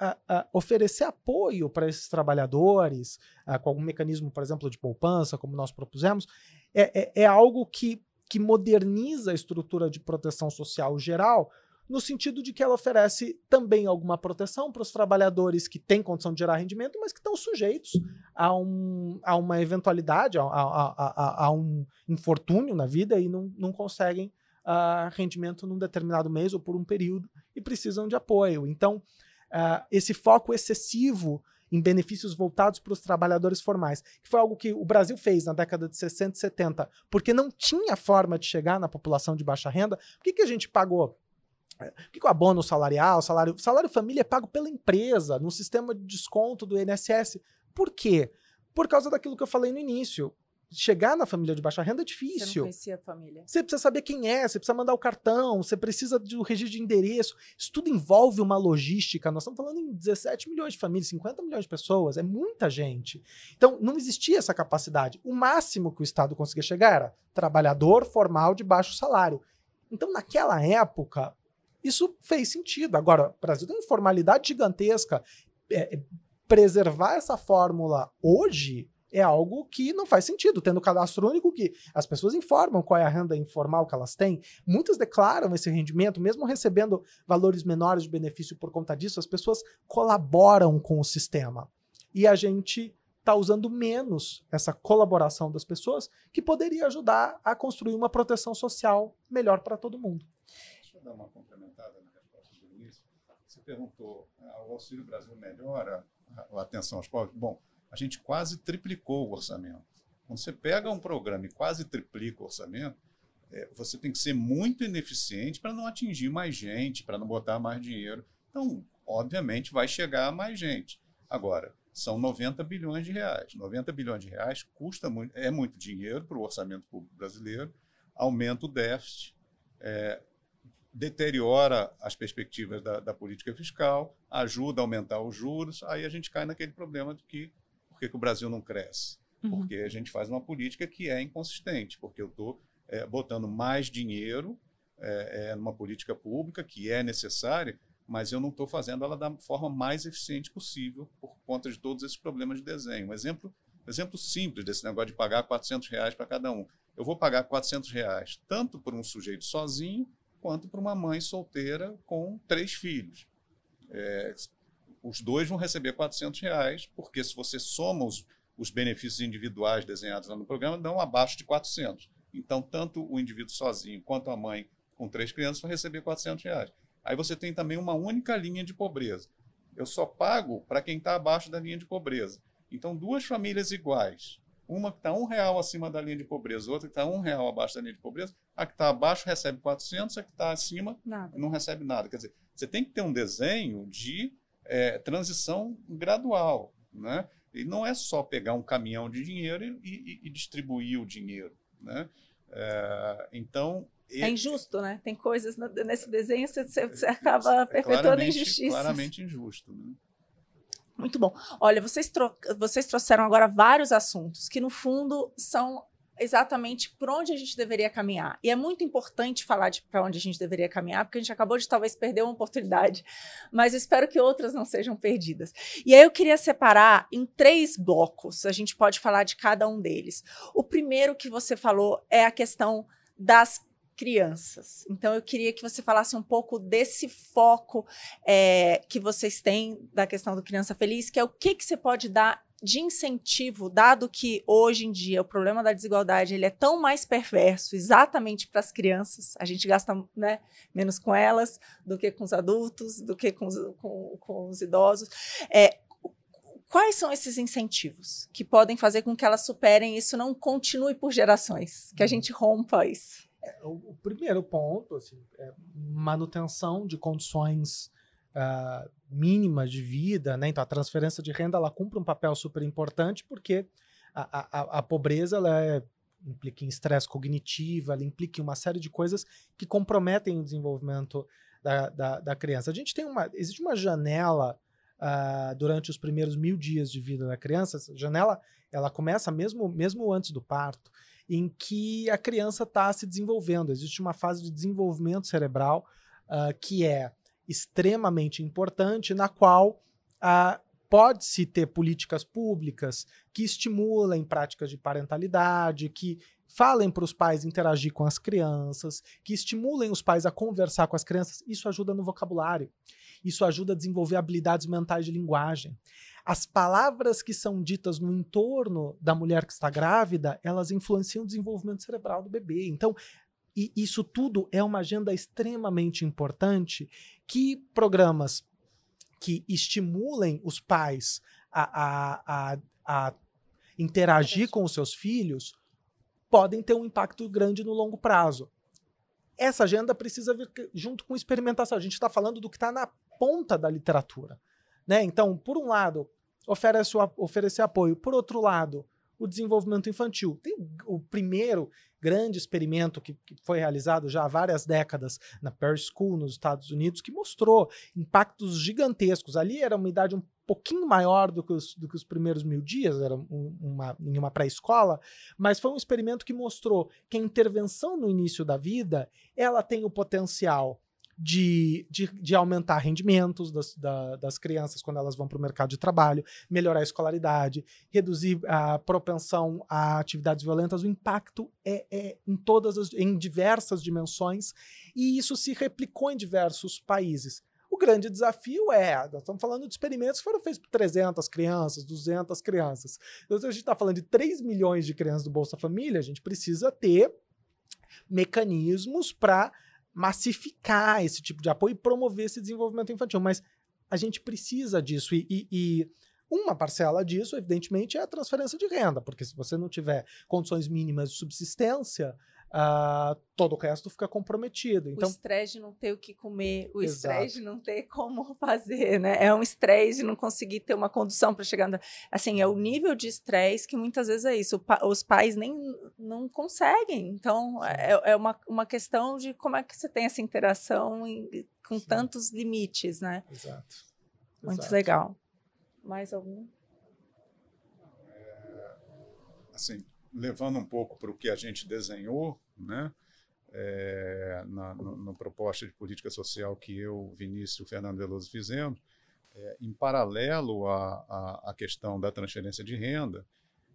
oferecer apoio para esses trabalhadores, com algum mecanismo, por exemplo, de poupança, como nós propusemos, é, é, é algo que que moderniza a estrutura de proteção social geral, no sentido de que ela oferece também alguma proteção para os trabalhadores que têm condição de gerar rendimento, mas que estão sujeitos a, um, a uma eventualidade, a, a, a, um infortúnio na vida e não, não conseguem uh, rendimento num determinado mês ou por um período e precisam de apoio. Então, uh, esse foco excessivo em benefícios voltados para os trabalhadores formais, que foi algo que o Brasil fez na década de 60 e 70, porque não tinha forma de chegar na população de baixa renda. Por que, que a gente pagou? Por que, que o abono salarial, salário, salário família é pago pela empresa, no sistema de desconto do INSS? Por quê? Por causa daquilo que eu falei no início chegar na família de baixa renda é difícil. Você não conhecia a família. Você precisa saber quem é, você precisa mandar o cartão, você precisa do registro de endereço. Isso tudo envolve uma logística. Nós estamos falando em 17 milhões de famílias, 50 milhões de pessoas, é muita gente. Então, não existia essa capacidade. O máximo que o Estado conseguia chegar era trabalhador formal de baixo salário. Então, naquela época, isso fez sentido. Agora, o Brasil tem uma informalidade gigantesca. É, é preservar essa fórmula hoje é algo que não faz sentido, tendo cadastro único que as pessoas informam qual é a renda informal que elas têm. Muitas declaram esse rendimento, mesmo recebendo valores menores de benefício por conta disso, as pessoas colaboram com o sistema. E a gente está usando menos essa colaboração das pessoas, que poderia ajudar a construir uma proteção social melhor para todo mundo. Deixa eu dar uma complementada na resposta do início. Você perguntou, ah, o Auxílio Brasil melhora a atenção aos pobres? Bom, a gente quase triplicou o orçamento. Quando você pega um programa e quase triplica o orçamento, é, você tem que ser muito ineficiente para não atingir mais gente, para não botar mais dinheiro. Então, obviamente, vai chegar a mais gente. Agora, são 90 bilhões de reais. 90 bilhões de reais custa muito, é muito dinheiro para o orçamento público brasileiro, aumenta o déficit, é, deteriora as perspectivas da, da, política fiscal, ajuda a aumentar os juros, aí a gente cai naquele problema de que que, que o Brasil não cresce? Uhum. Porque a gente faz uma política que é inconsistente, porque eu estou é, botando mais dinheiro é, é, numa política pública que é necessária, mas eu não estou fazendo ela da forma mais eficiente possível por conta de todos esses problemas de desenho. Um exemplo, um exemplo simples desse negócio de pagar 400 reais para cada um. Eu vou pagar 400 reais tanto por um sujeito sozinho quanto para uma mãe solteira com três filhos. É, os dois vão receber 400 reais, porque se você soma os, os benefícios individuais desenhados lá no programa, dão abaixo de 400. Então, tanto o indivíduo sozinho quanto a mãe com três crianças vão receber 400 reais. Aí você tem também uma única linha de pobreza. Eu só pago para quem está abaixo da linha de pobreza. Então, duas famílias iguais, uma que está um real acima da linha de pobreza, outra que está um real abaixo da linha de pobreza, a que está abaixo recebe 400, a que está acima nada. não recebe nada. Quer dizer, você tem que ter um desenho de é, transição gradual. Né? E não é só pegar um caminhão de dinheiro e, e, e distribuir o dinheiro. Né? É, então. É injusto, né? Tem coisas nesse desenho que você, você acaba é perpetuando a injustiça. Claramente injusto. Né? Muito bom. Olha, vocês, vocês trouxeram agora vários assuntos que, no fundo, são exatamente por onde a gente deveria caminhar. E é muito importante falar de para onde a gente deveria caminhar, porque a gente acabou de talvez perder uma oportunidade, mas espero que outras não sejam perdidas. E aí eu queria separar em três blocos, a gente pode falar de cada um deles. O primeiro que você falou é a questão das crianças. Então, eu queria que você falasse um pouco desse foco é, que vocês têm da questão do criança feliz, que é o que, que você pode dar de incentivo, dado que hoje em dia o problema da desigualdade ele é tão mais perverso exatamente para as crianças, a gente gasta né, menos com elas do que com os adultos, do que com os, com, com os idosos. É, quais são esses incentivos que podem fazer com que elas superem isso, não continue por gerações, que a gente rompa isso? É, o, o, primeiro ponto, assim, é manutenção de condições uh, mínimas de vida, né? Então a transferência de renda ela cumpre um papel super importante porque a, a, a pobreza ela é, implica em estresse cognitivo, ela implica em uma série de coisas que comprometem o desenvolvimento da, da, da criança. A gente tem uma existe uma janela uh, durante os primeiros mil dias de vida da criança. Essa janela ela começa mesmo mesmo antes do parto em que a criança está se desenvolvendo. Existe uma fase de desenvolvimento cerebral uh, que é extremamente importante, na qual ah, pode-se ter políticas públicas que estimulem práticas de parentalidade, que falem para os pais interagir com as crianças, que estimulem os pais a conversar com as crianças. Isso ajuda no vocabulário. Isso ajuda a desenvolver habilidades mentais de linguagem. As palavras que são ditas no entorno da mulher que está grávida, elas influenciam o desenvolvimento cerebral do bebê. Então, e isso tudo é uma agenda extremamente importante que programas que estimulem os pais a, a, a, a interagir com os seus filhos podem ter um impacto grande no longo prazo. Essa agenda precisa vir junto com experimentação. A gente está falando do que está na ponta da literatura. Né? Então, por um lado, oferece, oferecer apoio. Por outro lado, o desenvolvimento infantil. Tem o primeiro grande experimento que, que, foi realizado já há várias décadas na Paris School, nos Estados Unidos, que mostrou impactos gigantescos. Ali era uma idade um pouquinho maior do que os, do que os primeiros mil dias, era um, uma, em uma pré-escola, mas foi um experimento que mostrou que a intervenção no início da vida ela tem o potencial de, de, de aumentar rendimentos das, da, das crianças quando elas vão para o mercado de trabalho, melhorar a escolaridade, reduzir a propensão a atividades violentas. O impacto é, é em todas as, em diversas dimensões e isso se replicou em diversos países. O grande desafio é, nós estamos falando de experimentos que foram feitos por 300 crianças, 200 crianças. Então, se a gente está falando de 3 milhões de crianças do Bolsa Família, a gente precisa ter mecanismos para massificar esse tipo de apoio e promover esse desenvolvimento infantil. Mas a gente precisa disso e, e, e uma parcela disso, evidentemente, é a transferência de renda, porque se você não tiver condições mínimas de subsistência, uh, todo o resto fica comprometido. Então, o estresse de não ter o que comer, o estresse de não ter como fazer, né? É um estresse de não conseguir ter uma condução para chegar. Assim, é o nível de estresse que muitas vezes é isso. os pais nem não conseguem. Então, é, é, uma, uma questão de como é que você tem essa interação em, com Sim. tantos limites, né? Exato. Muito Exato. legal. Mais algum? É, assim, levando um pouco para o que a gente desenhou, né? É, na, na, proposta de política social que eu, Vinícius e o Fernando Veloso fizemos, é, em paralelo à, à, questão da transferência de renda,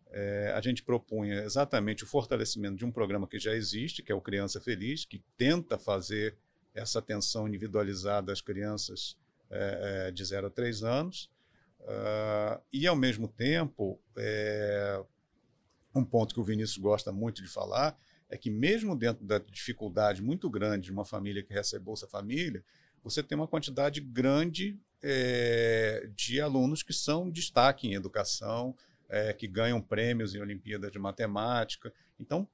é, a gente propunha exatamente o fortalecimento de um programa que já existe, que é o Criança Feliz, que tenta fazer essa atenção individualizada às crianças é, é, de 0 a 3 anos, uh, e, ao mesmo tempo, é, um ponto que o Vinícius gosta muito de falar é que mesmo dentro da dificuldade muito grande de uma família que recebe Bolsa Família, você tem uma quantidade grande é, de alunos que são destaque em educação, é, que ganham prêmios em Olimpíadas de Matemática. Então,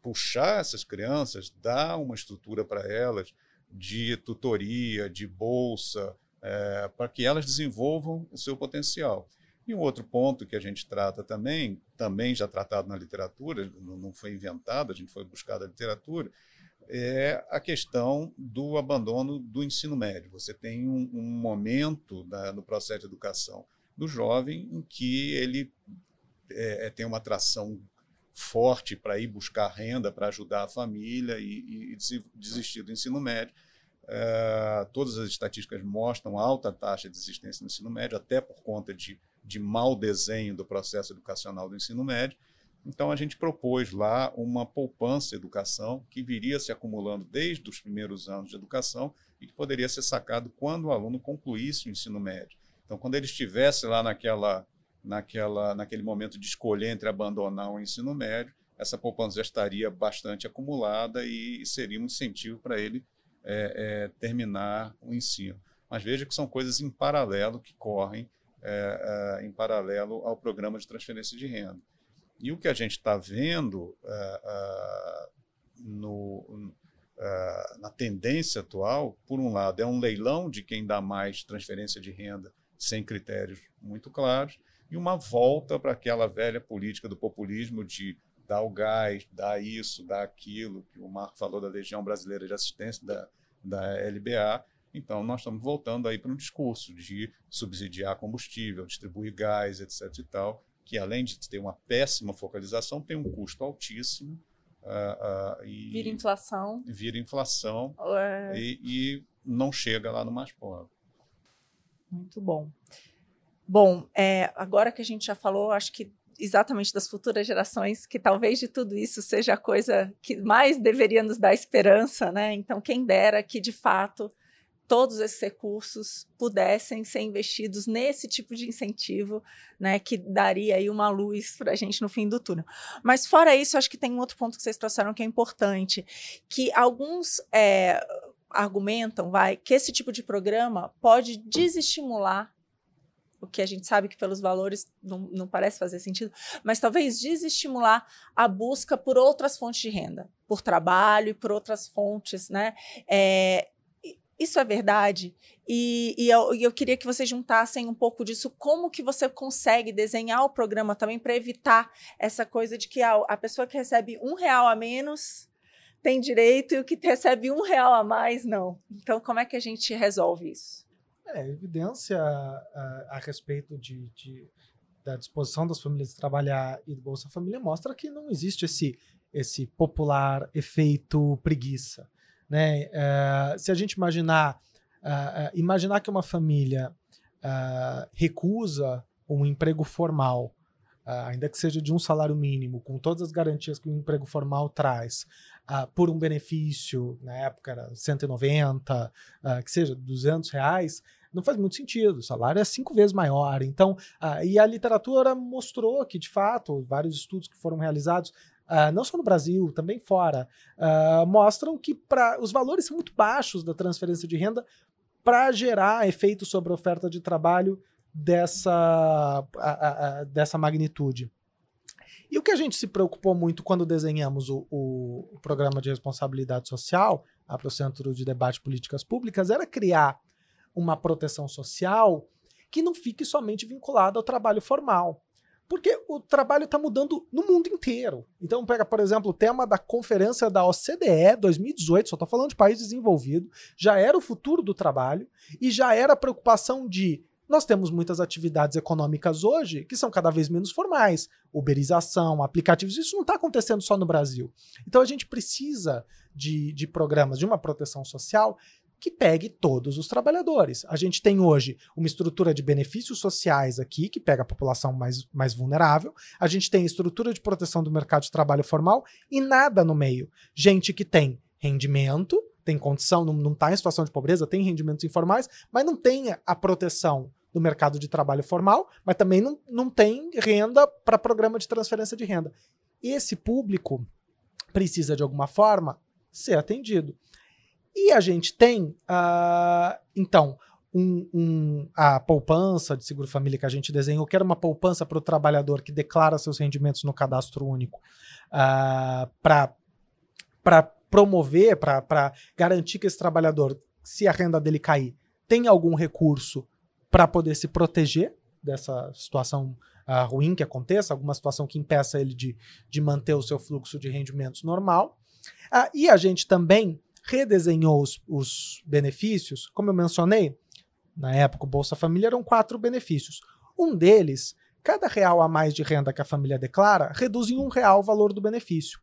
puxar essas crianças, dar uma estrutura para elas de tutoria, de bolsa, é, para que elas desenvolvam o seu potencial. E um outro ponto que a gente trata também, também já tratado na literatura, não foi inventado, a gente foi buscar da literatura, é a questão do abandono do ensino médio. Você tem um, um momento da, no processo de educação do jovem em que ele é, é tem uma atração forte para ir buscar renda, para ajudar a família e, e desistir do ensino médio. É, todas as estatísticas mostram alta taxa de desistência no ensino médio, até por conta de de mau desenho do processo educacional do ensino médio. Então, a gente propôs lá uma poupança educação que viria se acumulando desde os primeiros anos de educação e que poderia ser sacado quando o aluno concluísse o ensino médio. Então, quando ele estivesse lá naquela, naquela, naquele momento de escolher entre abandonar o ensino médio, essa poupança já estaria bastante acumulada e seria um incentivo para ele é, é, terminar o ensino. Mas veja que são coisas em paralelo que correm é, é, em paralelo ao programa de transferência de renda. E o que a gente está vendo é, é, no, é, na tendência atual, por um lado, é um leilão de quem dá mais transferência de renda sem critérios muito claros, e uma volta para aquela velha política do populismo de dar o gás, dar isso, dar aquilo, que o Marco falou da Legião Brasileira de Assistência, da, da LBA, então, nós estamos voltando aí para um discurso de subsidiar combustível, distribuir gás, etc. e tal, que além de ter uma péssima focalização, tem um custo altíssimo. Uh, uh, e vira inflação. Vira inflação e, e, não chega lá no mais pobre. Muito bom. Bom, é, agora que a gente já falou, acho que exatamente das futuras gerações, que talvez de tudo isso seja a coisa que mais deveria nos dar esperança, né? Então, quem dera que de fato todos esses recursos pudessem ser investidos nesse tipo de incentivo, né, que daria aí uma luz para a gente no fim do túnel. Mas fora isso, acho que tem um outro ponto que vocês trouxeram que é importante, que alguns é, argumentam, vai, que esse tipo de programa pode desestimular o que a gente sabe que pelos valores não, não, parece fazer sentido, mas talvez desestimular a busca por outras fontes de renda, por trabalho e por outras fontes, né? É, isso é verdade? E, e, eu, eu, queria que vocês juntassem um pouco disso. Como que você consegue desenhar o programa também para evitar essa coisa de que a, a pessoa que recebe um real a menos tem direito e o que recebe um real a mais não. Então, como é que a gente resolve isso? É, evidência a, a respeito de, de, da disposição das famílias de trabalhar e do Bolsa Família mostra que não existe esse, esse popular efeito preguiça. Né? Uh, se a gente imaginar, uh, imaginar que uma família recusa um emprego formal, ainda que seja de um salário mínimo, com todas as garantias que o emprego formal traz, por um benefício, na época era 190, que seja 200 reais, não faz muito sentido. O salário é cinco vezes maior. Então, uh, e a literatura mostrou que, de fato, vários estudos que foram realizados, uh, não só no Brasil, também fora, uh, mostram que pra, os valores são muito baixos da transferência de renda para gerar efeito sobre a oferta de trabalho dessa, dessa magnitude. E o que a gente se preocupou muito quando desenhamos o, o programa de responsabilidade social para o Centro de Debate de Políticas Públicas era criar uma proteção social que não fique somente vinculada ao trabalho formal. Porque o trabalho está mudando no mundo inteiro. Então, pega, por exemplo, o tema da conferência da OCDE 2018, só estou falando de país desenvolvido, já era o futuro do trabalho e já era a preocupação de nós temos muitas atividades econômicas hoje que são cada vez menos formais. Uberização, aplicativos, isso não está acontecendo só no Brasil. Então a gente precisa de, de programas de uma proteção social que pegue todos os trabalhadores. A gente tem hoje uma estrutura de benefícios sociais aqui, que pega a população mais, mais vulnerável. A gente tem estrutura de proteção do mercado de trabalho formal e nada no meio. Gente que tem rendimento, tem condição, não está em situação de pobreza, tem rendimentos informais, mas não tem a proteção do mercado de trabalho formal, mas também não, não tem renda para programa de transferência de renda. Esse público precisa, de alguma forma, ser atendido. E a gente tem, uh, então, um, um, a poupança de seguro família que a gente desenhou, que era uma poupança para o trabalhador que declara seus rendimentos no cadastro único, uh, para promover, para garantir que esse trabalhador, se a renda dele cair, tem algum recurso para poder se proteger dessa situação uh, ruim que aconteça, alguma situação que impeça ele de, de manter o seu fluxo de rendimentos normal. Uh, e a gente também redesenhou os, os benefícios, como eu mencionei, na época o Bolsa Família eram quatro benefícios. Um deles, cada real a mais de renda que a família declara, reduz em um real o valor do benefício.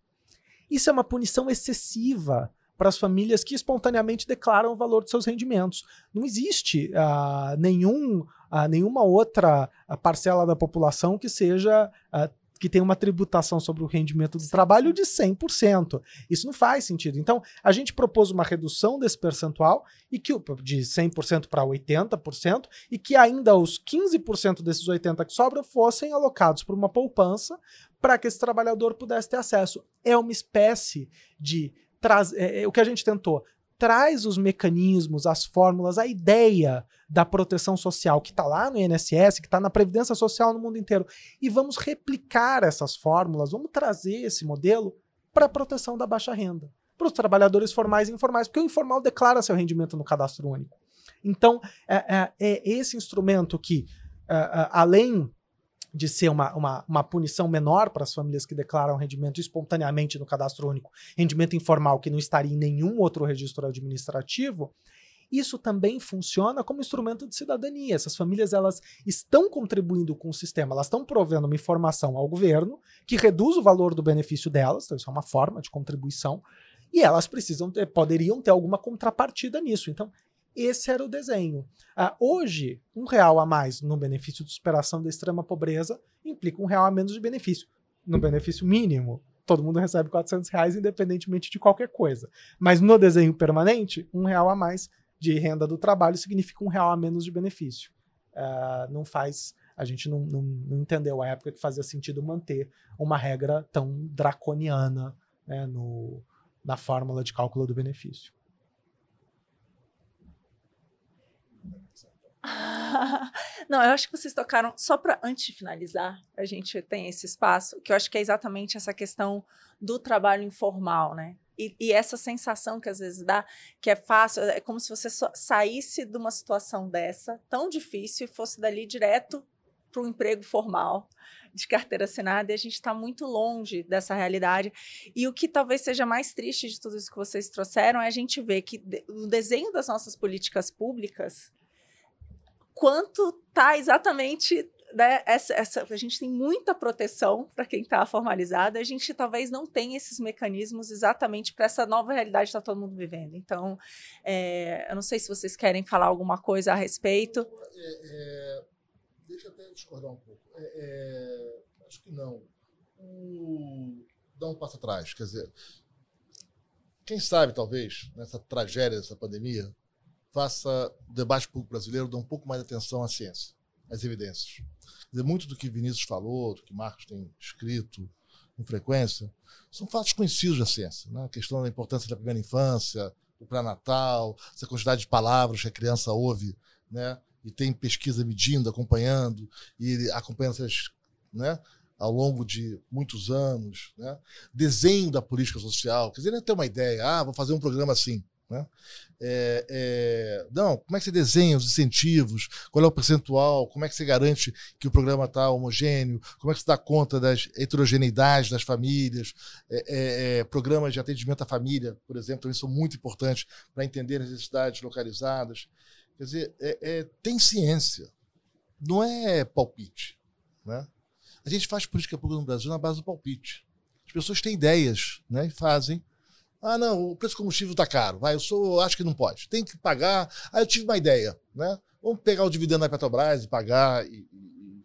Isso é uma punição excessiva para as famílias que espontaneamente declaram o valor de seus rendimentos. Não existe uh, nenhum, uh, nenhuma outra parcela da população que seja uh, que tem uma tributação sobre o rendimento do trabalho de 100%. Isso não faz sentido. Então, a gente propôs uma redução desse percentual e que de 100% para 80% e que ainda os 15% desses 80 que sobram fossem alocados para uma poupança para que esse trabalhador pudesse ter acesso. É uma espécie de é, é, o que a gente tentou traz os mecanismos, as fórmulas, a ideia da proteção social que está lá no INSS, que está na Previdência Social no mundo inteiro. E vamos replicar essas fórmulas, vamos trazer esse modelo para a proteção da baixa renda, para os trabalhadores formais e informais, porque o informal declara seu rendimento no cadastro único. Então, é, é, é esse instrumento que, é, é além de ser uma, uma, uma punição menor para as famílias que declaram rendimento espontaneamente no cadastro único, rendimento informal que não estaria em nenhum outro registro administrativo, isso também funciona como instrumento de cidadania. Essas famílias elas estão contribuindo com o sistema, elas estão provendo uma informação ao governo que reduz o valor do benefício delas, então isso é uma forma de contribuição, e elas precisam ter, poderiam ter alguma contrapartida nisso. Então, esse era o desenho. Ah, hoje, um real a mais no benefício de superação da extrema pobreza implica um real a menos de benefício. No benefício mínimo, todo mundo recebe 400 reais independentemente de qualquer coisa. Mas no desenho permanente, um real a mais de renda do trabalho significa um real a menos de benefício. Uh, não faz. A gente não, não, não, entendeu a época que fazia sentido manter uma regra tão draconiana né, no, na fórmula de cálculo do benefício. Não, eu acho que vocês tocaram, só para antes de finalizar, a gente tem esse espaço, que eu acho que é exatamente essa questão do trabalho informal, né? E, e essa sensação que às vezes dá, que é fácil, é como se você saísse de uma situação dessa, tão difícil, e fosse dali direto para o emprego formal de carteira assinada e a gente está muito longe dessa realidade. E o que talvez seja mais triste de tudo isso que vocês trouxeram é a gente ver que o desenho das nossas políticas públicas quanto tá exatamente né, essa, essa, a gente tem muita proteção para quem está formalizado, a gente talvez não tenha esses mecanismos exatamente para essa nova realidade que está todo mundo vivendo. Então, é, eu não sei se vocês querem falar alguma coisa a respeito. É, é, deixa eu até discordar um pouco. É, é, acho que não. Dá um passo atrás. Quer dizer, quem sabe, talvez, nessa tragédia dessa pandemia, faça o debate público brasileiro dar um pouco mais de atenção à ciência, às evidências. Dizer, muito do que Vinícius falou, do que Marcos tem escrito com frequência, são fatos conhecidos da ciência. Né? A questão da importância da primeira infância, do pré-natal, essa quantidade de palavras que a criança ouve, né? e tem pesquisa medindo, acompanhando, e acompanhando essas, né? ao longo de muitos anos. Né? Desenho da política social, quer dizer, não é ter uma ideia, ah, vou fazer um programa assim. Né? É, é, não, como é que você desenha os incentivos? Qual é o percentual? Como é que você garante que o programa está homogêneo? Como é que você dá conta das heterogeneidades das famílias? É, é, é, programas de atendimento à família, por exemplo, também são muito importantes para entender as necessidades localizadas. Quer dizer, é, tem ciência, não é palpite. Né? A gente faz política pública no Brasil na base do palpite. As pessoas têm ideias né, e fazem ah, não, o preço do combustível está caro. Vai, eu sou, acho que não pode. Tem que pagar. Ah, eu tive uma ideia, né? Vamos pegar o dividendo da Petrobras e pagar. E, e...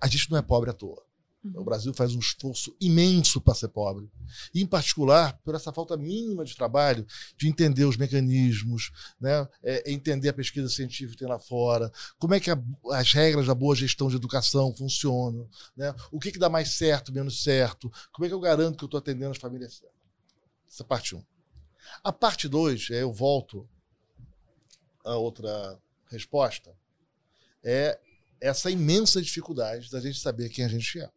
A gente não é pobre à toa. Uhum. O Brasil faz um esforço imenso para ser pobre. E, em particular, por essa falta mínima de trabalho, de entender os mecanismos, né? É, entender a pesquisa científica que tem lá fora, como é que a, as regras da boa gestão de educação funcionam, né? o que, que dá mais certo, menos certo, como é que eu garanto que eu estou atendendo as famílias certas. Essa é parte 1. Um. A parte 2, eu volto a outra resposta, é essa imensa dificuldade da gente saber quem a gente é.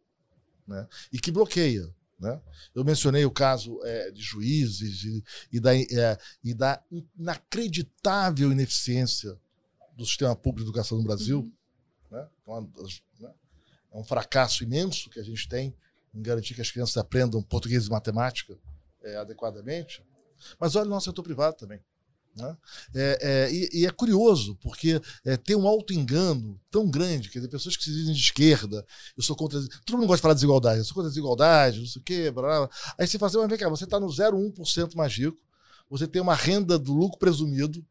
Né? E que bloqueia. Né? Eu mencionei o caso é, de juízes e, e, da, é, e da inacreditável ineficiência do sistema público de educação no Brasil. Uhum. Né? Então, né? É um fracasso imenso que a gente tem em garantir que as crianças aprendam português e matemática é, adequadamente. Mas olha o nosso setor privado também. Né? É, é, e, e, é curioso, porque é, tem um auto-engano tão grande, quer dizer, pessoas que se dizem de esquerda, eu sou contra. Todo mundo gosta de falar de desigualdade, eu sou contra a desigualdade, não sei o quê, blá, blá. Aí você fala assim, mas vem cá, você está no 0,1% mais rico, você tem uma renda do lucro presumido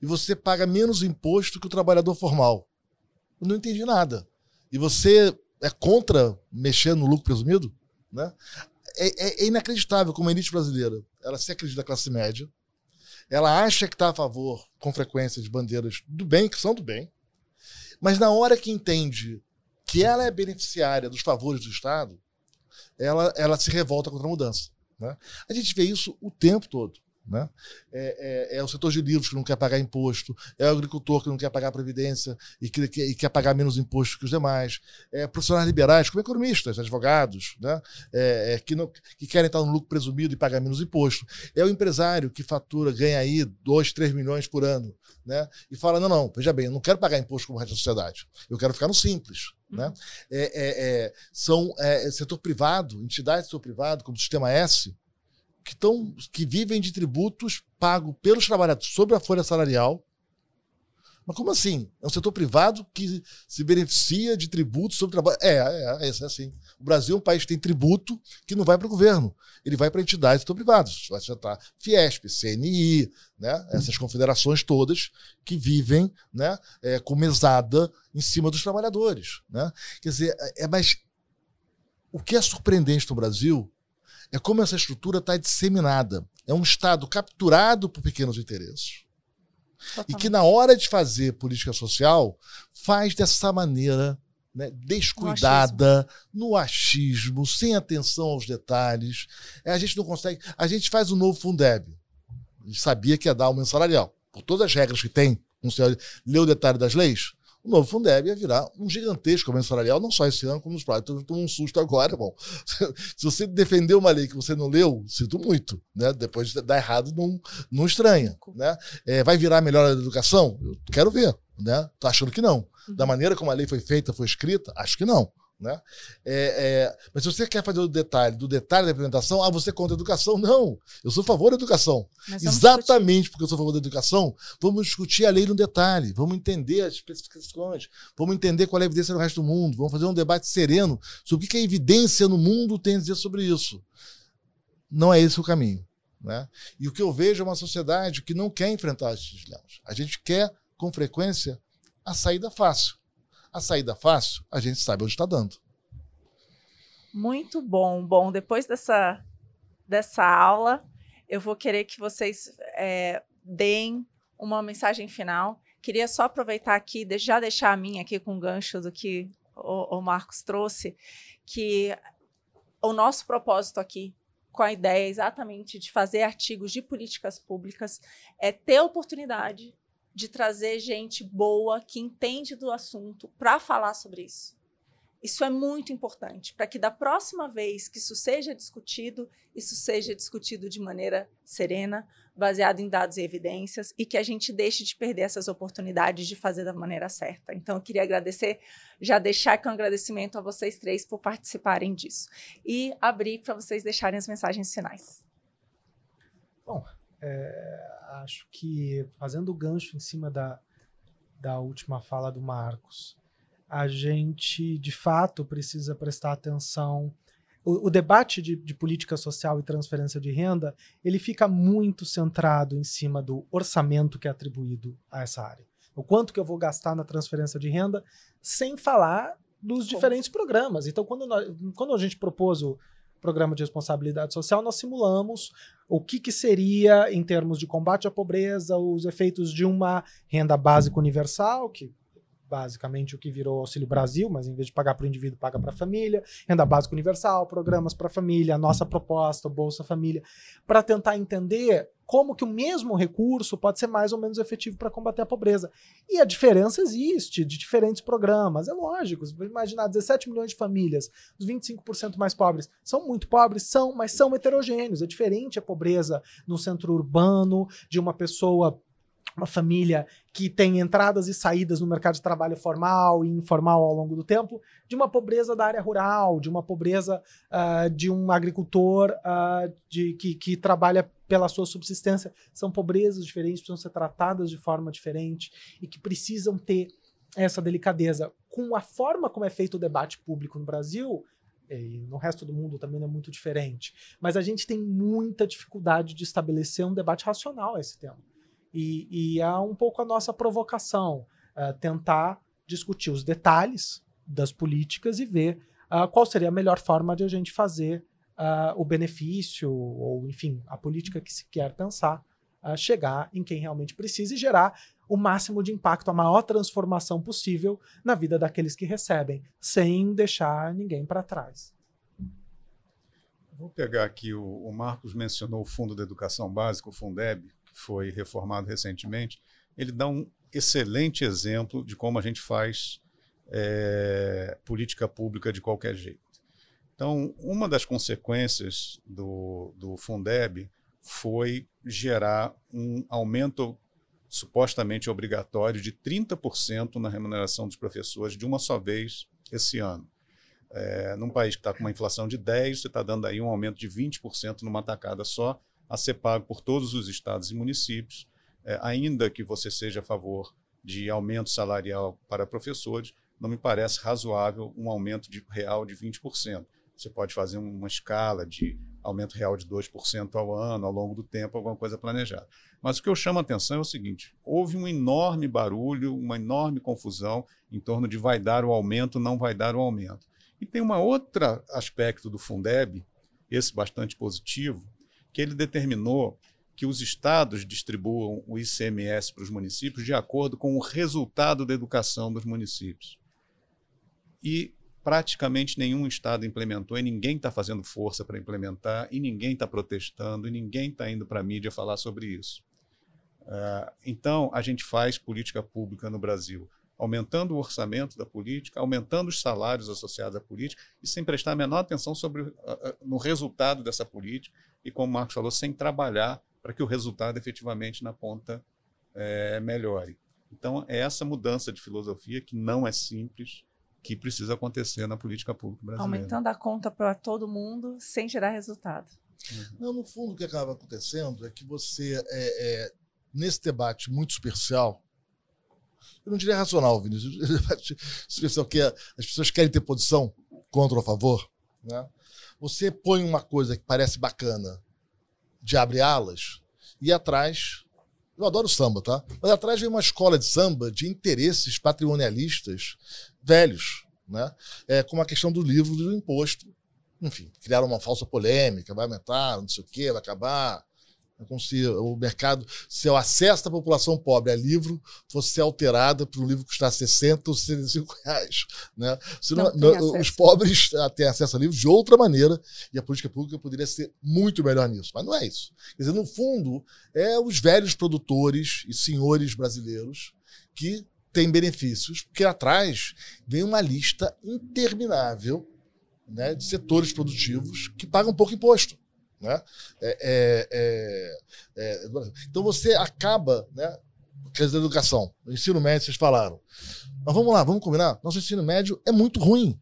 e você paga menos imposto que o trabalhador formal. Eu não entendi nada. E você é contra mexer no lucro presumido? Né? É, é, inacreditável como a elite brasileira, ela se acredita classe média, ela acha que está a favor, com frequência, de bandeiras do bem, que são do bem, mas na hora que entende que ela é beneficiária dos favores do Estado, ela, ela se revolta contra a mudança. Né? A gente vê isso o tempo todo. Né? É, é, é, o setor de livros que não quer pagar imposto, é o agricultor que não quer pagar previdência e que, que e quer pagar menos imposto que os demais, é profissionais liberais, como economistas, advogados, né? É, é, que, não, que querem estar no lucro presumido e pagar menos imposto, é o empresário que fatura, ganha aí 2, 3 milhões por ano né? e fala: não, não, veja bem, eu não quero pagar imposto como o resto da sociedade, eu quero ficar no simples. Né? Uhum. É, são setor privado, entidades do setor privado, como o Sistema S, que, tão, que vivem de tributos pagos pelos trabalhadores sobre a folha salarial. Mas como assim? É um setor privado que se beneficia de tributos sobre trabalho. É, é, é, é assim. O Brasil é um país que tem tributo que não vai para o governo. Ele vai para entidades do setor privado. Vai estar Fiesp, CNI, né? essas confederações todas que vivem né? É, com mesada em cima dos trabalhadores. Né? Quer dizer, é, mas o que é surpreendente no Brasil é como essa estrutura está disseminada. É um Estado capturado por pequenos interesses. Totalmente. E que, na hora de fazer política social, faz dessa maneira né, descuidada, no achismo. no achismo. sem atenção aos detalhes. É, a gente não consegue. A gente faz o novo Fundeb. A gente sabia que ia dar aumento salarial. Por todas as regras que tem, não sei, lê o detalhe das leis, o novo Fundeb ia virar um gigantesco aumento salarial, não só esse ano, como nos próximos. Então, um susto agora. Bom, se você defendeu uma lei que você não leu, sinto muito. Né? Depois de dar errado, não, não estranha. Né? É, vai virar melhor a educação? Eu quero ver. Né? Tô achando que não. Da uhum. maneira como a lei foi feita, foi escrita, acho que não. Né? É, é, mas se você quer fazer o detalhe do detalhe da implementação, ah, você é contra a educação? Não, eu sou a favor da educação. Exatamente discutir. porque eu sou a favor da educação, vamos discutir a lei no detalhe, vamos entender as especificações, vamos entender qual é a evidência no resto do mundo, vamos fazer um debate sereno sobre o que a evidência no mundo tem a dizer sobre isso. Não é esse o caminho. Né? E o que eu vejo é uma sociedade que não quer enfrentar esses dilemas. A gente quer, com frequência, a saída fácil. A saída fácil, a gente sabe onde está dando. Muito bom. Bom, depois dessa, dessa aula, eu vou querer que vocês é, deem uma mensagem final. Queria só aproveitar aqui, já deixar a minha aqui com o gancho do que o, o Marcos trouxe, que o nosso propósito aqui com a ideia exatamente de fazer artigos de políticas públicas é ter oportunidade de trazer gente boa que entende do assunto para falar sobre isso. Isso é muito importante para que da próxima vez que isso seja discutido, isso seja discutido de maneira serena, baseado em dados e evidências, e que a gente deixe de perder essas oportunidades de fazer da maneira certa. Então, eu queria agradecer, já deixar aqui um agradecimento a vocês três por participarem disso. E abrir para vocês deixarem as mensagens finais. Bom, é, acho que fazendo o gancho em cima da, da última fala do Marcos, a gente de fato precisa prestar atenção. O, o debate de, de, política social e transferência de renda ele fica muito centrado em cima do orçamento que é atribuído a essa área. O quanto que eu vou gastar na transferência de renda, sem falar dos diferentes programas. Então, quando, nós, quando a gente propôs o, programa de responsabilidade social, nós simulamos o que, que seria, em termos de combate à pobreza, os efeitos de uma renda básica universal, que basicamente o que virou Auxílio Brasil, mas em vez de pagar para o indivíduo, paga para a família, renda básica universal, programas para a família, a nossa proposta, Bolsa Família, para tentar entender como que o mesmo recurso pode ser mais ou menos efetivo para combater a pobreza. E a diferença existe de diferentes programas, é lógico. Você imaginar 17 milhões de famílias, os 25% mais pobres são muito pobres, são, mas são heterogêneos. É diferente a pobreza no centro urbano de uma pessoa uma família que tem entradas e saídas no mercado de trabalho formal e informal ao longo do tempo, de uma pobreza da área rural, de uma pobreza uh, de um agricultor uh, de, que, que trabalha pela sua subsistência. São pobrezas diferentes, precisam ser tratadas de forma diferente e que precisam ter essa delicadeza. Com a forma como é feito o debate público no Brasil, e no resto do mundo também não é muito diferente, mas a gente tem muita dificuldade de estabelecer um debate racional a esse tema. E, e é um pouco a nossa provocação, uh, tentar discutir os detalhes das políticas e ver uh, qual seria a melhor forma de a gente fazer uh, o benefício, ou enfim, a política que se quer pensar, chegar em quem realmente precisa e gerar o máximo de impacto, a maior transformação possível na vida daqueles que recebem, sem deixar ninguém para trás. Vou pegar aqui, o, o Marcos mencionou o Fundo da Educação Básica, o Fundeb, foi reformado recentemente, ele dá um excelente exemplo de como a gente faz é, política pública de qualquer jeito. Então, uma das consequências do, do Fundeb foi gerar um aumento supostamente obrigatório de 30% na remuneração dos professores de uma só vez esse ano. É, num país que está com uma inflação de 10%, você está dando aí um aumento de 20% numa tacada só, a ser pago por todos os estados e municípios, é, ainda que você seja a favor de aumento salarial para professores, não me parece razoável um aumento de, real de 20%. Você pode fazer uma escala de aumento real de 2% ao ano, ao longo do tempo, alguma coisa planejada. Mas o que eu chamo a atenção é o seguinte: houve um enorme barulho, uma enorme confusão em torno de vai dar o aumento, não vai dar o aumento. E tem um outro aspecto do Fundeb, esse bastante positivo, que ele determinou que os estados distribuam o ICMS para os municípios de acordo com o resultado da educação dos municípios. E praticamente nenhum estado implementou, e ninguém está fazendo força para implementar, e ninguém está protestando, e ninguém está indo para a mídia falar sobre isso. Uh, então, a gente faz política pública no Brasil, aumentando o orçamento da política, aumentando os salários associados à política, e sem prestar a menor atenção sobre, uh, uh, no resultado dessa política, e, como o Marcos falou, sem trabalhar para que o resultado efetivamente na ponta é, melhore. Então, é essa mudança de filosofia que não é simples, que precisa acontecer na política pública brasileira. Aumentando a conta para todo mundo sem gerar resultado. Não, no fundo, o que acaba acontecendo é que você, é, é, nesse debate muito superficial, eu não diria racional, Vinícius, debate superficial, que é, as pessoas querem ter posição contra ou a favor, né? você põe uma coisa que parece bacana de abre alas e atrás. Eu adoro samba, tá? Mas atrás vem uma escola de samba de interesses patrimonialistas velhos, né? É, como a questão do livro do imposto. Enfim, criaram uma falsa polêmica, vai aumentar, não sei o quê, vai acabar. É como se o mercado, se o acesso da população pobre a livro fosse alterado para um livro custar 60 ou 65 reais. Né? Não, não, os pobres têm acesso a livros de outra maneira e a política pública poderia ser muito melhor nisso. Mas não é isso. Quer dizer, no fundo, é os velhos produtores e senhores brasileiros que têm benefícios, porque atrás vem uma lista interminável né, de setores produtivos que pagam pouco imposto. Né? É, é, é, é, então você acaba, né? Quer dizer, educação, o ensino médio, vocês falaram. Mas vamos lá, vamos combinar. Nosso ensino médio é muito ruim.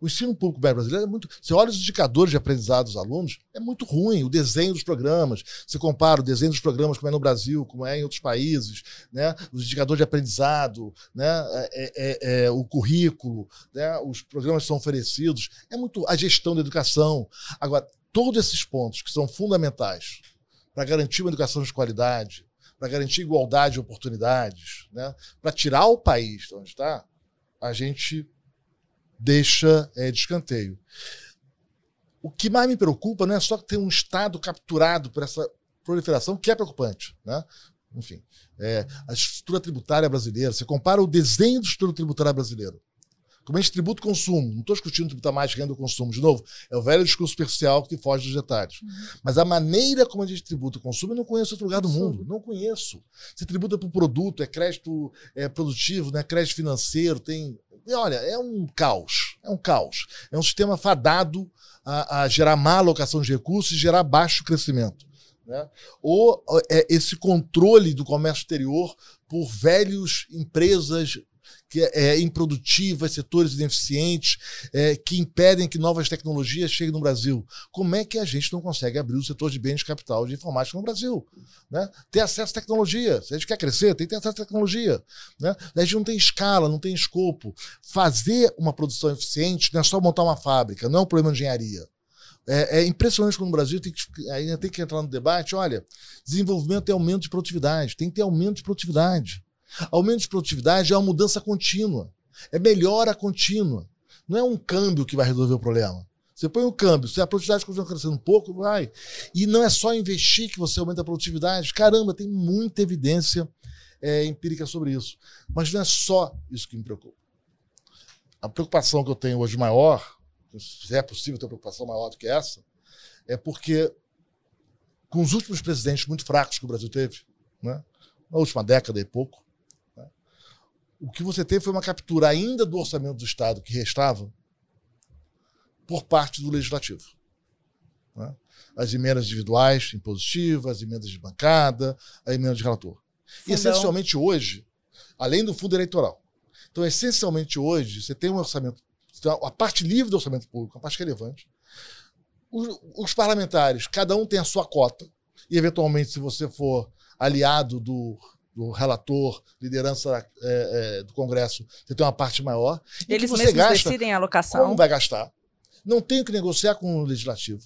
O ensino público brasileiro é muito. Você olha os indicadores de aprendizado dos alunos, é muito ruim. O desenho dos programas. Você compara o desenho dos programas como é no Brasil, como é em outros países, né? os indicadores de aprendizado, né? É, é, é, o currículo, né? os programas que são oferecidos. É muito. A gestão da educação. Agora, todos esses pontos que são fundamentais para garantir uma educação de qualidade, para garantir igualdade de oportunidades, né? para tirar o país de onde está, a gente deixa é, de escanteio. O que mais me preocupa não é só tem um Estado capturado por essa proliferação, que é preocupante. Né? Enfim, é, a estrutura tributária brasileira, você compara o desenho da estrutura tributária brasileira como a gente tributa o consumo, não estou discutindo tributar mais renda do consumo, de novo, é o velho discurso superficial que foge dos detalhes. Uhum. Mas a maneira como a gente tributa o consumo, eu não conheço outro lugar do mundo. Não conheço. Você tributa por produto, é crédito é, produtivo, né, crédito financeiro, tem. E olha, é um caos. É um caos. É um sistema fadado a, a gerar má alocação de recursos e gerar baixo crescimento. Né? Ou é, esse controle do comércio exterior por velhos empresas que é, é improdutivas, setores ineficientes, é, que impedem que novas tecnologias cheguem no Brasil. Como é que a gente não consegue abrir o setor de bens de capital de informática no Brasil? Né? Ter acesso à tecnologia. Se a gente quer crescer, tem que ter acesso à tecnologia. Né? A gente não tem escala, não tem escopo. Fazer uma produção eficiente não é só montar uma fábrica, não é um problema de engenharia. É, é, impressionante como no Brasil tem que, ainda tem que entrar no debate. Olha, desenvolvimento é aumento de produtividade, tem que ter aumento de produtividade. Aumento de produtividade é uma mudança contínua. É melhora contínua. Não é um câmbio que vai resolver o problema. Você põe o um câmbio, se a produtividade continua crescendo um pouco, vai. E não é só investir que você aumenta a produtividade. Caramba, tem muita evidência é, empírica sobre isso. Mas não é só isso que me preocupa. A preocupação que eu tenho hoje maior, se é possível ter uma preocupação maior do que essa, é porque com os últimos presidentes muito fracos que o Brasil teve, né, na última década e pouco, o que você teve foi uma captura ainda do orçamento do Estado que restava por parte do Legislativo. Né? As emendas individuais, impositivas, as emendas de bancada, a emenda de relator. E essencialmente hoje, além do fundo eleitoral. Então, essencialmente hoje, você tem um orçamento, a parte livre do orçamento público, a parte relevante. Os, os parlamentares, cada um tem a sua cota, e eventualmente, se você for aliado do do relator, liderança é, é, do Congresso, você tem uma parte maior. Eles mesmos gasta, decidem a alocação. Como vai gastar? Não tem que negociar com o legislativo.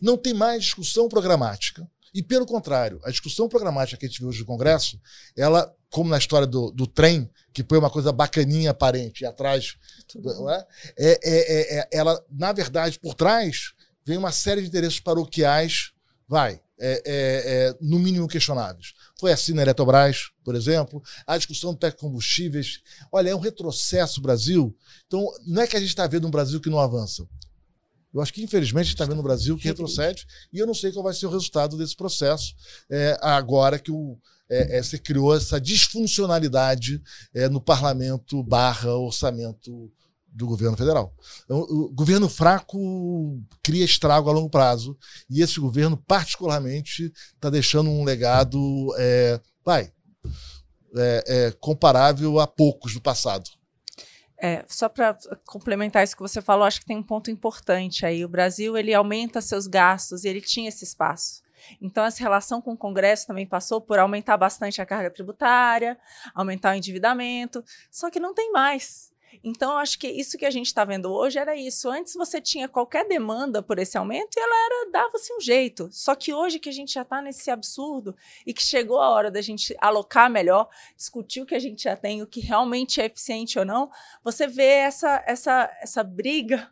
Não tem mais discussão programática. E, pelo contrário, a discussão programática que a gente viu hoje no Congresso, ela, como na história do, do trem, que põe uma coisa bacaninha aparente e atrás, é? É, é, é? é, ela, na verdade, por trás, vem uma série de interesses paroquiais, vai, é, é, é, no mínimo questionáveis. Foi assim na Eletrobras, por exemplo, a discussão do combustíveis. Olha, é um retrocesso Brasil. Então, não é que a gente está vendo um Brasil que não avança. Eu acho que, infelizmente, a gente está vendo um Brasil que retrocede e eu não sei qual vai ser o resultado desse processo é, agora que o, é, é, se criou essa disfuncionalidade é, no parlamento barra orçamento do governo federal. Então, o governo fraco cria estrago a longo prazo e esse governo, particularmente, está deixando um legado, é, vai, é, é, comparável a poucos do passado. É, só para complementar isso que você falou, acho que tem um ponto importante aí. O Brasil ele aumenta seus gastos e ele tinha esse espaço. Então, essa relação com o Congresso também passou por aumentar bastante a carga tributária, aumentar o endividamento, só que não tem mais. Então, eu acho que isso que a gente está vendo hoje era isso. Antes você tinha qualquer demanda por esse aumento e ela era dava-se um jeito. Só que hoje que a gente já está nesse absurdo e que chegou a hora da gente alocar melhor, discutir o que a gente já tem, o que realmente é eficiente ou não, você vê essa, essa, essa briga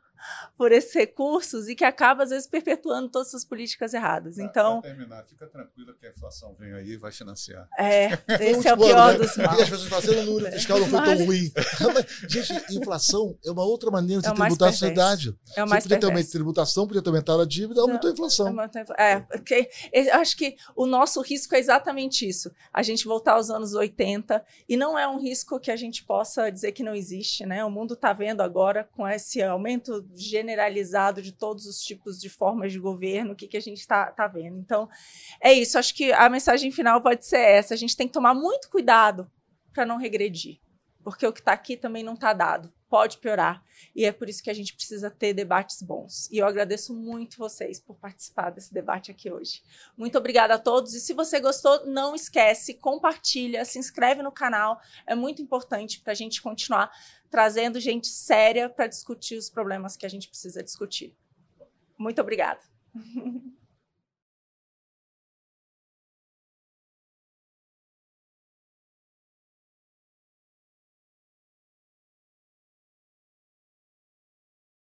por esses recursos e que acaba, às vezes, perpetuando todas essas políticas erradas. Então. Pra terminar, fica tranquila que a inflação vem aí e vai financiar. É, esse é o pior né? dos males. E as pessoas falam, o número fiscal não foi tão ruim. Gente, inflação é uma outra maneira de é tributar a sociedade. É o mais Você podia ter tributação, podia ter aumentado a dívida, aumentou a inflação. É, porque eu acho que o nosso risco é exatamente isso. A gente voltar aos anos 80 e não é um risco que a gente possa dizer que não existe, né? O mundo está vendo agora com esse aumento generalizado de todos os tipos de formas de governo, o que, que a gente está tá vendo. Então, é isso. Acho que a mensagem final pode ser essa. A gente tem que tomar muito cuidado para não regredir, porque o que está aqui também não está dado. Pode piorar. E é por isso que a gente precisa ter debates bons. E eu agradeço muito vocês por participar desse debate aqui hoje. Muito obrigada a todos. E se você gostou, não esquece, compartilha, se inscreve no canal. É muito importante para a gente continuar trazendo gente séria para discutir os problemas que a gente precisa discutir. Muito obrigada.